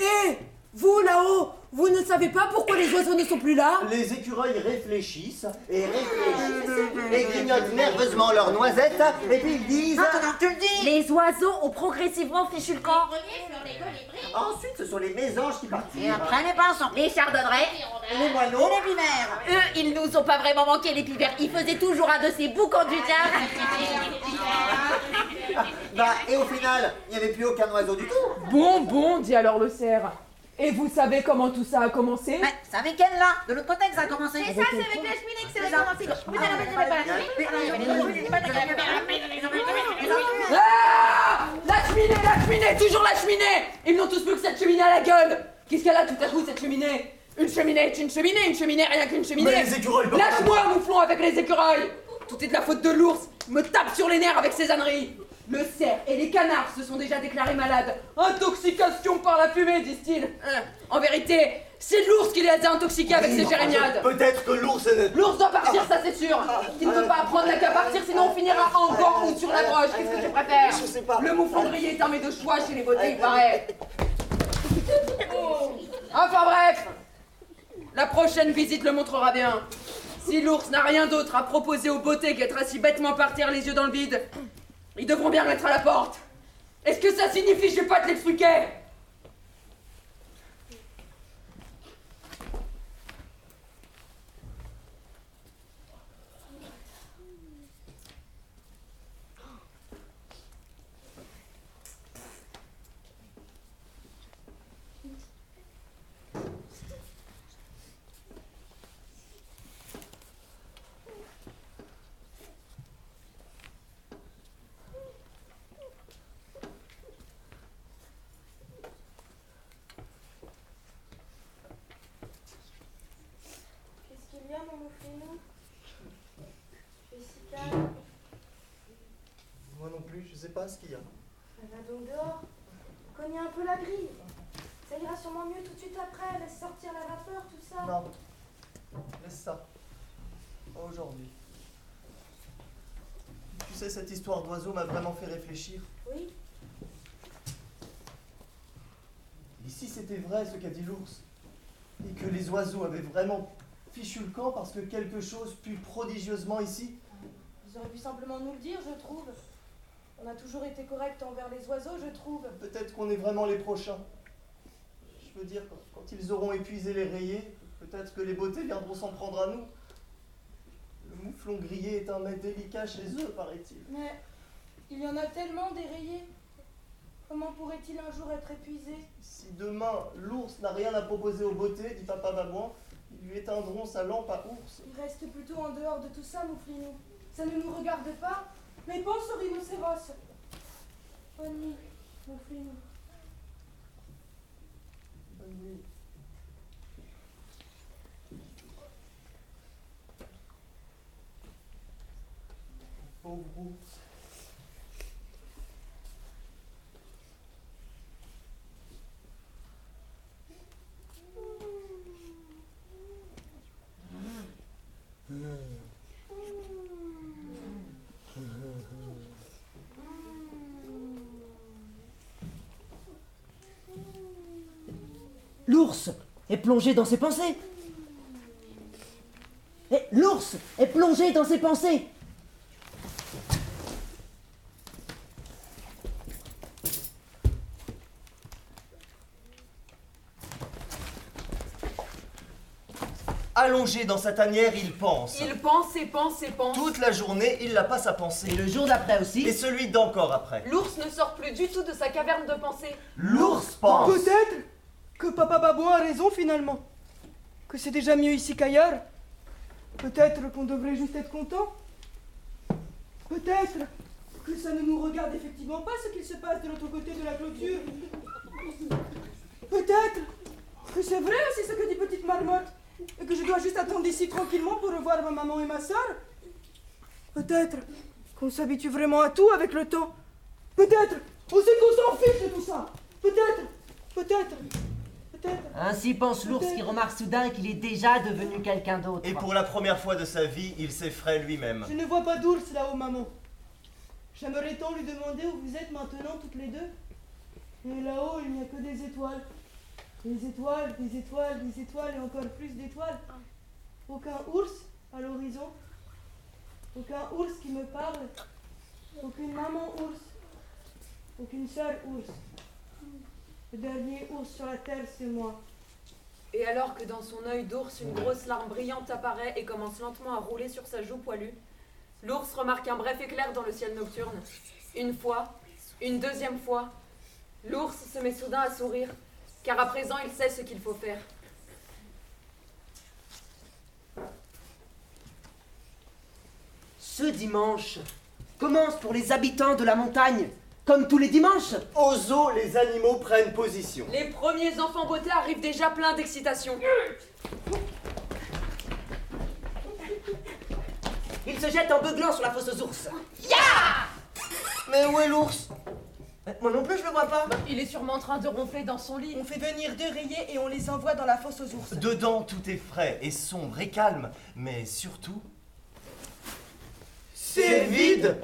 Eh Vous, là-haut, vous ne savez pas pourquoi les oiseaux ne sont plus là Les écureuils réfléchissent et réfléchissent et grignotent nerveusement leurs noisettes et puis ils disent. Maintenant que tu le dis Les oiseaux ont progressivement fichu le camp. Ensuite, ce sont les mésanges qui partirent. Et après les pinsons. Les chardonnerets. les moineaux. les binaires. Eux, ils nous ont pas vraiment manqué, les pivers. Ils faisaient toujours un de ces boucans du diable. Bah, et au final, il n'y avait plus aucun oiseau du tout. Bon, bon, dit alors le cerf. Et vous savez comment tout ça a commencé C'est avec elle là, de l'autre côté que ça a commencé. C'est ça, c'est avec la cheminée que ça a commencé. Vous Ah La cheminée, la cheminée, toujours la cheminée. Ils n'ont tous plus que cette cheminée à la gueule. Qu'est-ce qu'elle a tout à coup cette cheminée? Une cheminée est une cheminée, une cheminée rien qu'une cheminée. Mais les écureuils. Lâche-moi, mouflon, avec les écureuils. Tout est de la faute de l'ours. Il me tape sur les nerfs avec ses âneries Le cerf et les canards se sont déjà déclarés malades. Intoxication par la fumée, disent-ils. Hein, En vérité, c'est l'ours qui les a intoxiqués avec ses jérémiades. Peut-être que l'ours est. L'ours doit partir, ça c'est sûr. Il ne peut pas apprendre n'a qu'à partir, sinon on finira en gants ou sur la broche. Qu'est-ce que tu préfères Je sais pas. Le mouflonnerie est armé de choix chez les beautés, il paraît. *laughs* Enfin bref, la prochaine visite le montrera bien. Si l'ours n'a rien d'autre à proposer aux beautés qu'être assis bêtement par terre, les yeux dans le vide, ils devront bien mettre à la porte. Est-ce que ça signifie je vais pas te l'expliquer Qu'est-ce qu'il y a, mon mouflinou Je suis si calme. Moi non Elle va donc dehors. Cognez un peu la grille. Ça ira sûrement mieux tout de suite après. Laisse sortir la vapeur, tout ça. Non. Laisse ça. Aujourd'hui. Tu sais, cette histoire d'oiseau m'a vraiment fait réfléchir. Oui. Et si c'était vrai ce qu'a dit l'ours Et que les oiseaux avaient vraiment fichu le camp parce que quelque chose pue prodigieusement ici? Ils auraient pu simplement nous le dire, je trouve. On a toujours été correct envers les oiseaux, je trouve. Peut-être qu'on est vraiment les prochains. Je veux dire, quand, quand ils auront épuisé les rayés, peut-être que les beautés viendront s'en prendre à nous. Le mouflon grillé est un mets délicat chez eux, paraît-il. Mais il y en a tellement des rayés. Comment pourrait-il un jour être épuisé? Si demain l'ours n'a rien à proposer aux beautés, dit papa Babouin, ils lui éteindront sa lampe à ours. Il reste plutôt en dehors de tout ça, Mouflinou. Ça ne nous regarde pas, mais pense au rhinocéros. Bonne nuit, Mouflinou. Bonne nuit. Pauvre L'ours est plongé dans ses pensées. Et l'ours est plongé dans ses pensées. Allongé dans sa tanière, il pense. Il pense et pense et pense. Toute la journée, il la passe à penser. Et le jour d'après aussi. Et celui d'encore après. L'ours ne sort plus du tout de sa caverne de pensée. L'ours pense. Peut-être Papa Babouin a raison finalement. Que c'est déjà mieux ici qu'ailleurs. Peut-être qu'on devrait juste être content. Peut-être que ça ne nous regarde effectivement pas ce qu'il se passe de l'autre côté de la clôture. Peut-être que c'est vrai aussi ce que dit Petite Marmotte. Et que je dois juste attendre ici tranquillement pour revoir ma maman et ma soeur. Peut-être qu'on s'habitue vraiment à tout avec le temps. Peut-être aussi qu'on s'en fiche de tout ça. Peut-être, peut-être, peut-être. Ainsi pense l'ours qui remarque soudain qu'il est déjà devenu quelqu'un d'autre. Et pour la première fois de sa vie, il s'effraie lui-même. Je ne vois pas d'ours là-haut, maman. J'aimerais tant lui demander où vous êtes maintenant, toutes les deux. Et là-haut, il n'y a que des étoiles. Des étoiles, des étoiles, des étoiles et encore plus d'étoiles. Aucun ours à l'horizon. Aucun ours qui me parle. Aucune maman ours. Aucune seule ours. Le dernier ours sur la terre, c'est moi. Et alors que dans son œil d'ours, une grosse larme brillante apparaît et commence lentement à rouler sur sa joue poilue, l'ours remarque un bref éclair dans le ciel nocturne. Une fois, une deuxième fois, l'ours se met soudain à sourire, car à présent il sait ce qu'il faut faire. Ce dimanche commence pour les habitants de la montagne, comme tous les dimanches. Au zoo, les animaux prennent position. Les premiers enfants beautés arrivent déjà pleins d'excitation. Ils se jettent en beuglant sur la fosse aux ours. Mais où est l'ours? Moi non plus, je le vois pas. Il est sûrement en train de ronfler dans son lit. On fait venir deux rayés et on les envoie dans la fosse aux ours. Dedans, tout est frais et sombre et calme, mais surtout. C'est vide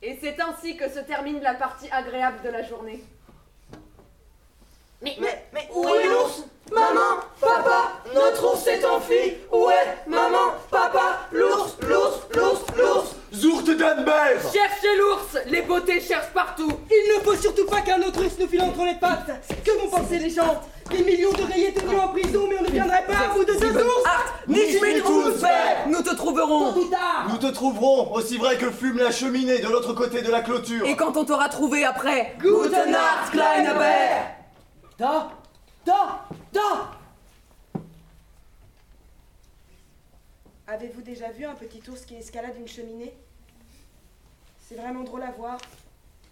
Et c'est ainsi que se termine la partie agréable de la journée. Mais, mais, mais Où est l'ours Maman Papa Notre ours s'est enfui Où est Maman Papa L'ours L'ours L'ours L'ours? Zourt d'Anbert Cherchez l'ours Les beautés cherchent partout. Il ne faut surtout pas qu'un autre ours nous file entre les pattes. Que vont penser les gens? Des millions de rayés tenus en prison, mais on ne viendrait pas à bout de deux ours. Mit uns Nous te trouverons. Plus tard. Nous te trouverons, aussi vrai que fume la cheminée de l'autre côté de la clôture. Et quand on t'aura trouvé après Gute Nacht, kleiner Bär Da Da Da Avez-vous déjà vu un petit ours qui escalade une cheminée? C'est vraiment drôle à voir.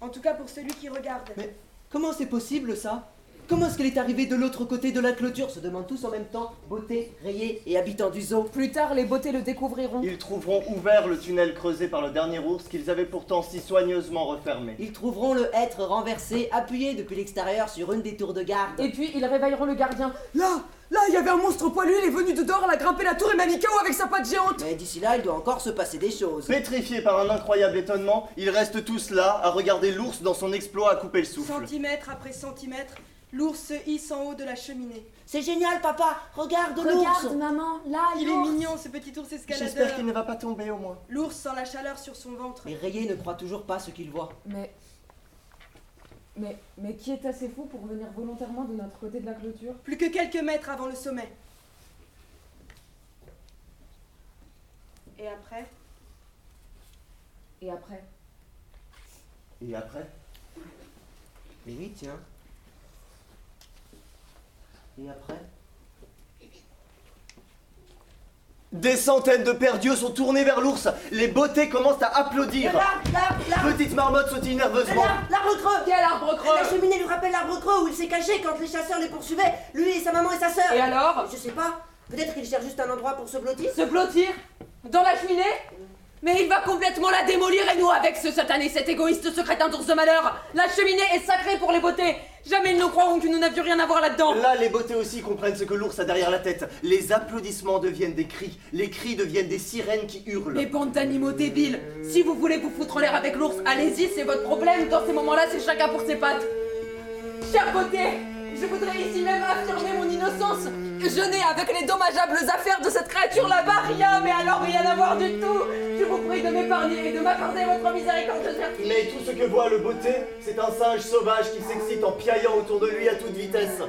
En tout cas pour celui qui regarde. Mais comment c'est possible ça? Comment est-ce qu'elle est arrivée de l'autre côté de la clôture se demandent tous en même temps, beauté, rayé et habitants du zoo. Plus tard, les beautés le découvriront. Ils trouveront ouvert le tunnel creusé par le dernier ours qu'ils avaient pourtant si soigneusement refermé. Ils trouveront le être renversé, appuyé depuis l'extérieur sur une des tours de garde. Et puis, ils réveilleront le gardien. Là Là, il y avait un monstre poilu, il est venu de dehors, il a grimpé la tour et m'a mis KO avec sa patte géante Mais d'ici là, il doit encore se passer des choses. Pétrifiés par un incroyable étonnement, ils restent tous là à regarder l'ours dans son exploit à couper le souffle. Centimètre après centimètre, L'ours se hisse en haut de la cheminée. C'est génial, papa Regarde l'ours Regarde, maman, là, Il est mignon, ce petit ours escaladeur. J'espère qu'il ne va pas tomber au moins. L'ours sent la chaleur sur son ventre. Mais Rayé ne croit toujours pas ce qu'il voit. Mais. Mais, mais qui est assez fou pour venir volontairement de notre côté de la clôture? Plus que quelques mètres avant le sommet. Et après? Et après? Et après? Mais oui, tiens. Et après Des centaines de paires d'yeux sont tournés vers l'ours. Les beautés commencent à applaudir. L'arbre, l'arbre, l'arbre Petite marmotte sautille nerveusement. L'arbre, l'arbre creux Quel arbre creux La cheminée lui rappelle l'arbre creux où il s'est caché quand les chasseurs les poursuivaient, lui et sa maman et sa sœur. Et alors Je sais pas. Peut-être qu'il cherche juste un endroit pour se blottir. Se blottir Dans la cheminée Mais il va complètement la démolir et nous avec ce satané, cet égoïste secrétin d'ours de malheur La cheminée est sacrée pour les beautés Jamais ils ne croiront que nous n'avions rien à voir là-dedans Là, les beautés aussi comprennent ce que l'ours a derrière la tête. Les applaudissements deviennent des cris. Les cris deviennent des sirènes qui hurlent. Les bandes d'animaux débiles Si vous voulez vous foutre en l'air avec l'ours, allez-y, c'est votre problème Dans ces moments-là, c'est chacun pour ses pattes Chère beauté je voudrais ici même affirmer mon innocence. Je n'ai avec les dommageables affaires de cette créature là-bas rien, mais alors rien à voir du tout. Je vous prie de m'épargner et de m'accorder votre miséricorde, Mais tout ce que voit le beauté, c'est un singe sauvage qui s'excite en piaillant autour de lui à toute vitesse.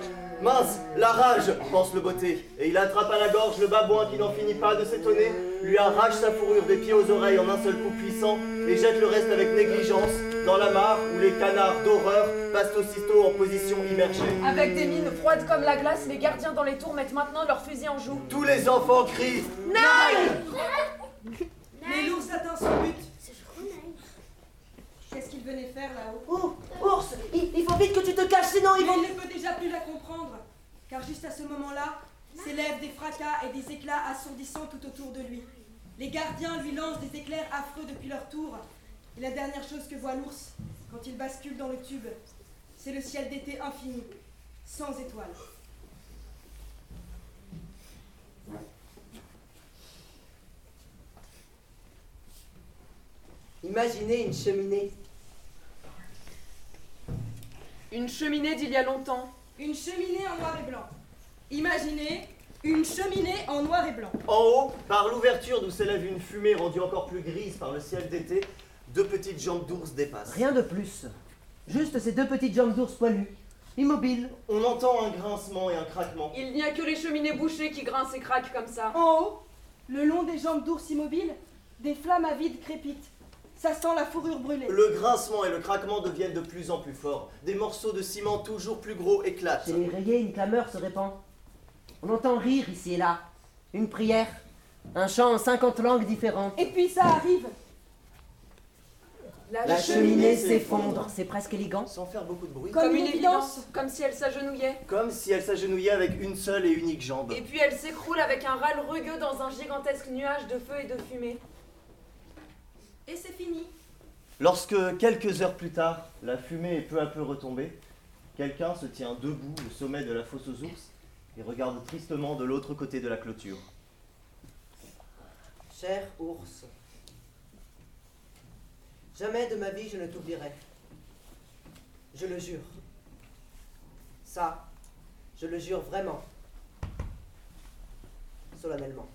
Mince, la rage, pense le beauté, et il attrape à la gorge le babouin qui n'en finit pas de s'étonner, lui arrache sa fourrure des pieds aux oreilles en un seul coup puissant, et jette le reste avec négligence dans la mare où les canards d'horreur passent aussitôt en position immergée. Avec des mines froides comme la glace, les gardiens dans les tours mettent maintenant leurs fusils en joue. Tous les enfants crient Mais l'ours atteint son but. Qu'est-ce qu'il venait faire là-haut? Oh, il, il faut vite que tu te caches, sinon ils Mais vont... il ne peut déjà plus la comprendre. Car juste à ce moment-là, s'élèvent des fracas et des éclats assourdissants tout autour de lui. Les gardiens lui lancent des éclairs affreux depuis leur tour. Et la dernière chose que voit l'ours, quand il bascule dans le tube, c'est le ciel d'été infini, sans étoiles. Imaginez une cheminée. Une cheminée d'il y a longtemps. Une cheminée en noir et blanc. Imaginez une cheminée en noir et blanc. En haut, par l'ouverture d'où s'élève une fumée rendue encore plus grise par le ciel d'été, deux petites jambes d'ours dépassent. Rien de plus. Juste ces deux petites jambes d'ours poilues, immobiles. On entend un grincement et un craquement. Il n'y a que les cheminées bouchées qui grincent et craquent comme ça. En haut, le long des jambes d'ours immobiles, des flammes avides crépitent. Ça sent la fourrure brûlée. Le grincement et le craquement deviennent de plus en plus forts. Des morceaux de ciment toujours plus gros éclatent. Chez les rayés, une clameur se répand. On entend rire ici et là. Une prière. Un chant en 50 langues différentes. Et puis ça arrive. La cheminée s'effondre. C'est presque élégant. Sans faire beaucoup de bruit. Comme une évidence. Comme si elle s'agenouillait. Comme si elle s'agenouillait avec une seule et unique jambe. Et puis elle s'écroule avec un râle rugueux dans un gigantesque nuage de feu et de fumée. Et c'est fini. Lorsque, quelques heures plus tard, la fumée est peu à peu retombée, quelqu'un se tient debout au sommet de la fosse aux ours et regarde tristement de l'autre côté de la clôture. Cher ours, jamais de ma vie je ne t'oublierai. Je le jure. Ça, je le jure vraiment. Solennellement.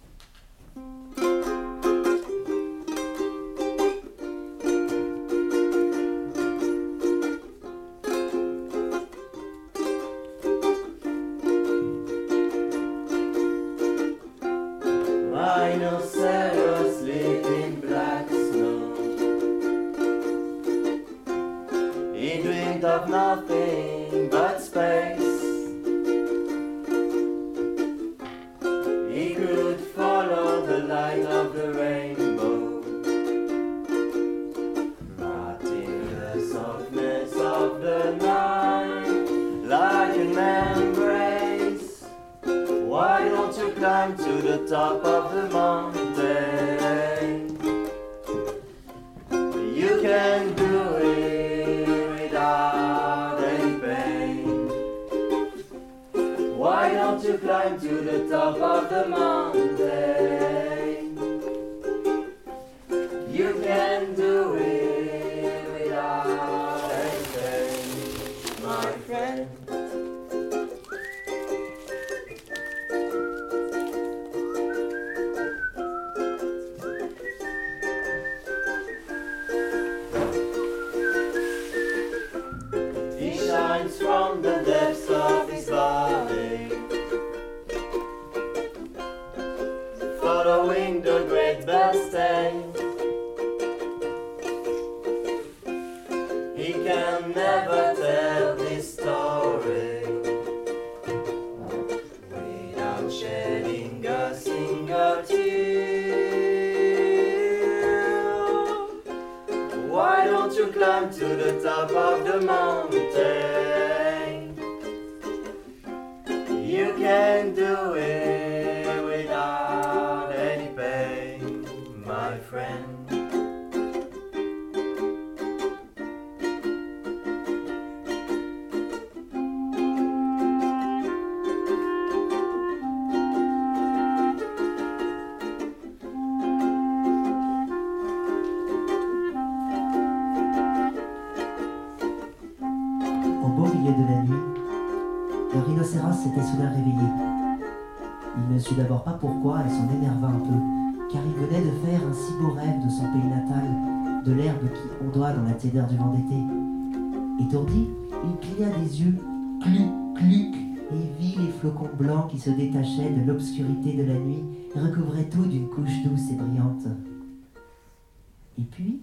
Top of the mountain? You can do it ondoie dans la tiédeur du vent d'été. Étourdi, il cligna des yeux, cluc, cluc, et vit les flocons blancs qui se détachaient de l'obscurité de la nuit recouvraient tout d'une couche douce et brillante. Et puis,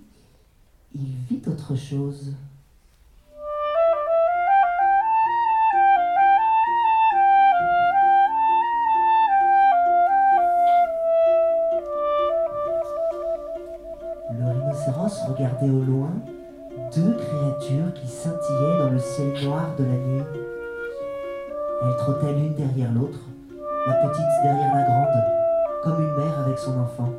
il vit autre chose. Rhinocéros regardait au loin deux créatures qui scintillaient dans le ciel noir de la nuit. Elles trottaient l'une derrière l'autre, la petite derrière la grande, comme une mère avec son enfant.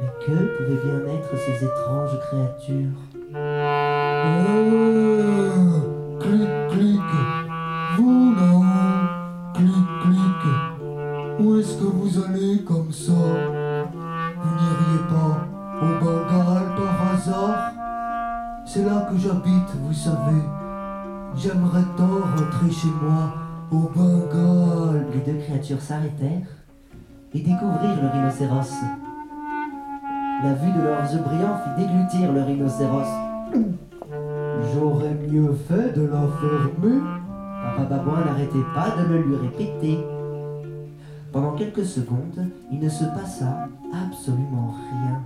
Mais que pouvaient bien être ces étranges créatures? Oh, vous là, clic, clic, où est-ce que vous allez comme ça? J'habite, vous savez. J'aimerais tant rentrer chez moi au Bengale. Les deux créatures s'arrêtèrent et découvrirent le rhinocéros. La vue de leurs yeux brillants fit déglutir le rhinocéros. J'aurais mieux fait de la fermer. Papa Babouin n'arrêtait pas de le lui répéter. Pendant quelques secondes, il ne se passa absolument rien.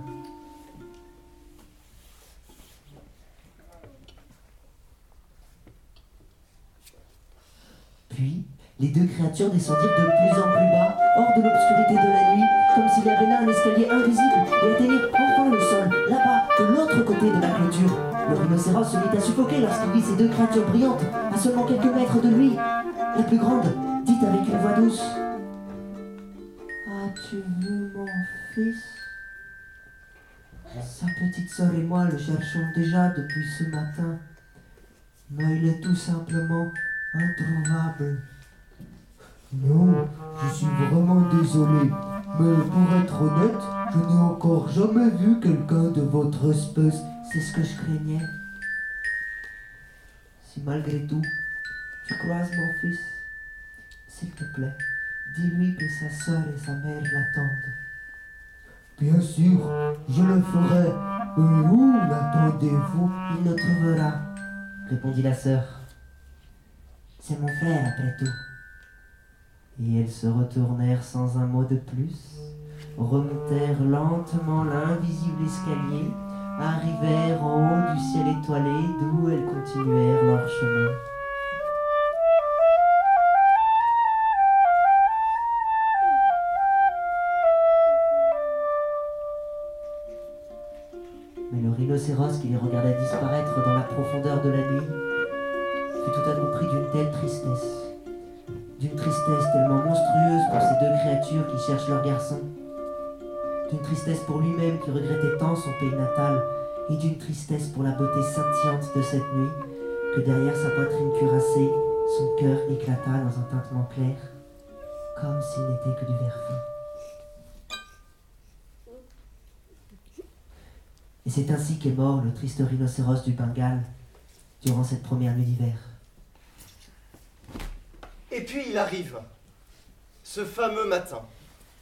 Puis, les deux créatures descendirent de plus en plus bas, hors de l'obscurité de la nuit, comme s'il y avait là un escalier invisible, et atteignirent enfin le sol, là-bas, de l'autre côté de la clôture. Le rhinocéros se mit à suffoquer lorsqu'il vit ces deux créatures brillantes, à seulement quelques mètres de lui. La plus grande dit avec une voix douce As-tu vu mon fils? Sa petite sœur et moi le cherchons déjà depuis ce matin, mais il est tout simplement introuvable. Non, je suis vraiment désolé, mais pour être honnête, je n'ai encore jamais vu quelqu'un de votre espèce. C'est ce que je craignais. Si malgré tout, tu croises mon fils, s'il te plaît, dis-lui que sa sœur et sa mère l'attendent. Bien sûr, je le ferai. Et où l'attendez-vous? Il nous trouvera, répondit la sœur. C'est mon frère après tout. Et elles se retournèrent sans un mot de plus, remontèrent lentement l'invisible escalier, arrivèrent en haut du ciel étoilé d'où elles continuèrent leur chemin. Mais le rhinocéros qui les regardait disparaître dans la profondeur de la nuit fut tout à coup pris d'une telle tristesse, d'une tristesse tellement monstrueuse pour ces deux créatures qui cherchent leur garçon, d'une tristesse pour lui-même qui regrettait tant son pays natal, et d'une tristesse pour la beauté scintillante de cette nuit, que derrière sa poitrine cuirassée, son cœur éclata dans un tintement clair, comme s'il n'était que du verre fin. Et c'est ainsi qu'est mort le triste rhinocéros du Bengale durant cette première nuit d'hiver. Et puis il arrive, ce fameux matin.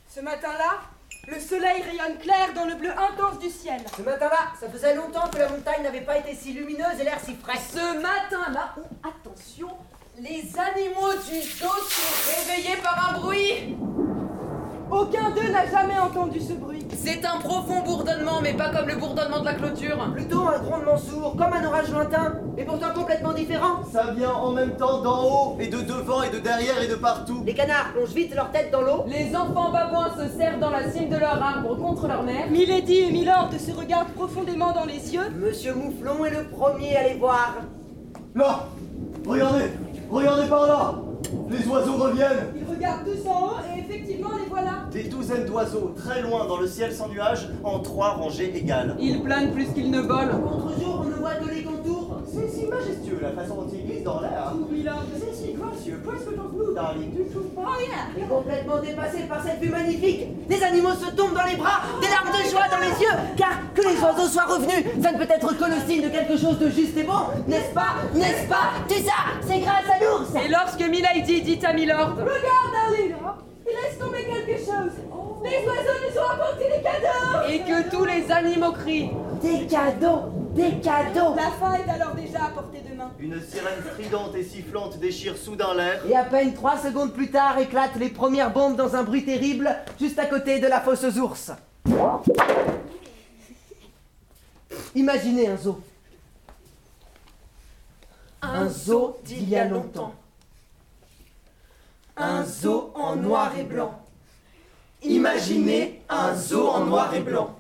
Ce matin-là, le soleil rayonne clair dans le bleu intense du ciel. Ce matin-là, ça faisait longtemps que la montagne n'avait pas été si lumineuse et l'air si frais. Ce matin-là, oh, attention, les animaux du dos sont réveillés par un bruit. Aucun d'eux n'a jamais entendu ce bruit. C'est un profond bourdonnement, mais pas comme le bourdonnement de la clôture. Plutôt un grondement sourd, comme un orage lointain, et pourtant complètement différent. Ça vient en même temps d'en haut, et de devant, et de derrière, et de partout. Les canards plongent vite leur tête dans l'eau. Les enfants babouins se serrent dans la cime de leur arbre contre leur mère. Milady et Milord se regardent profondément dans les yeux. Monsieur Mouflon est le premier à les voir. Là Regardez Regardez par là Les oiseaux reviennent Ils regardent tous en haut et effectivement les voilà. Des douzaines d'oiseaux, très loin dans le ciel sans nuages, en trois rangées égales. Ils planent plus qu'ils ne volent. Contre-jour, on ne voit que les contours. C'est si majestueux la façon dont ils glissent dans l'air. Milord. C'est si gracieux, presque dans nous, darling, tu trouves pas Oh yeah. Et complètement dépassé par cette vue magnifique, des animaux se tombent dans les bras, des larmes de joie dans les yeux, car que les oiseaux soient revenus, ça ne peut être que le signe de quelque chose de juste et bon, n'est-ce pas N'est-ce pas? Tout ça, c'est grâce à l'ours. Et lorsque Milady dit à Milord Regarde, darling. Il laisse tomber quelque chose. Les oiseaux nous ont apporté des cadeaux et que tous les animaux crient Des cadeaux Des cadeaux La fin est alors déjà à portée de main. Une sirène stridente et sifflante déchire soudain l'air. Et à peine trois secondes plus tard éclatent les premières bombes dans un bruit terrible, juste à côté de la fosse aux ours. Imaginez un zoo. Un zoo d'il y a longtemps. Un zoo en noir et blanc. Imaginez un zoo en noir et blanc.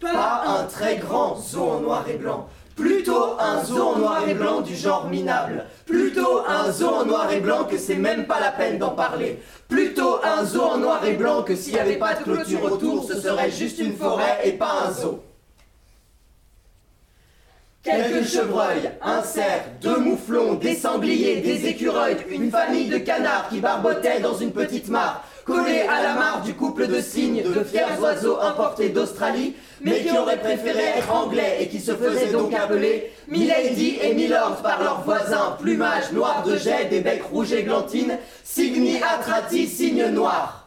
Pas un très grand zoo en noir et blanc. Plutôt un zoo en noir et blanc du genre minable. Plutôt un zoo en noir et blanc que c'est même pas la peine d'en parler. Plutôt un zoo en noir et blanc que s'il n'y avait pas de clôture autour, ce serait juste une forêt et pas un zoo. Quelques chevreuils, un cerf, deux mouflons, des sangliers, des écureuils, une famille de canards qui barbotaient dans une petite mare, collés à la mare du couple de cygnes, de fiers oiseaux importés d'Australie, mais qui auraient préféré être anglais et qui se faisaient donc appeler Milady et Milord par leurs voisins, plumage noir de jet, des becs rouges églantines, Cygni atrati, cygne noir.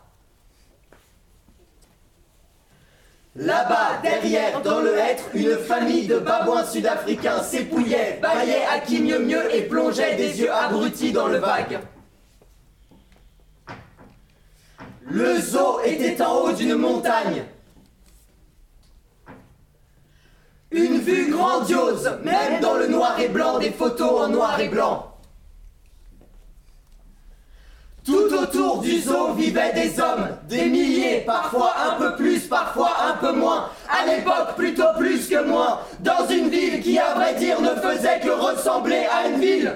Là-bas, derrière, dans le hêtre, une famille de babouins sud-africains s'épouillait, baillait à qui mieux mieux et plongeait des yeux abrutis dans le vague. Le zoo était en haut d'une montagne. Une vue grandiose, même dans le noir et blanc des photos en noir et blanc. Tout autour du zoo vivaient des hommes, des milliers, parfois un peu plus, parfois un peu moins. À l'époque, plutôt plus que moins. Dans une ville qui, à vrai dire, ne faisait que ressembler à une ville.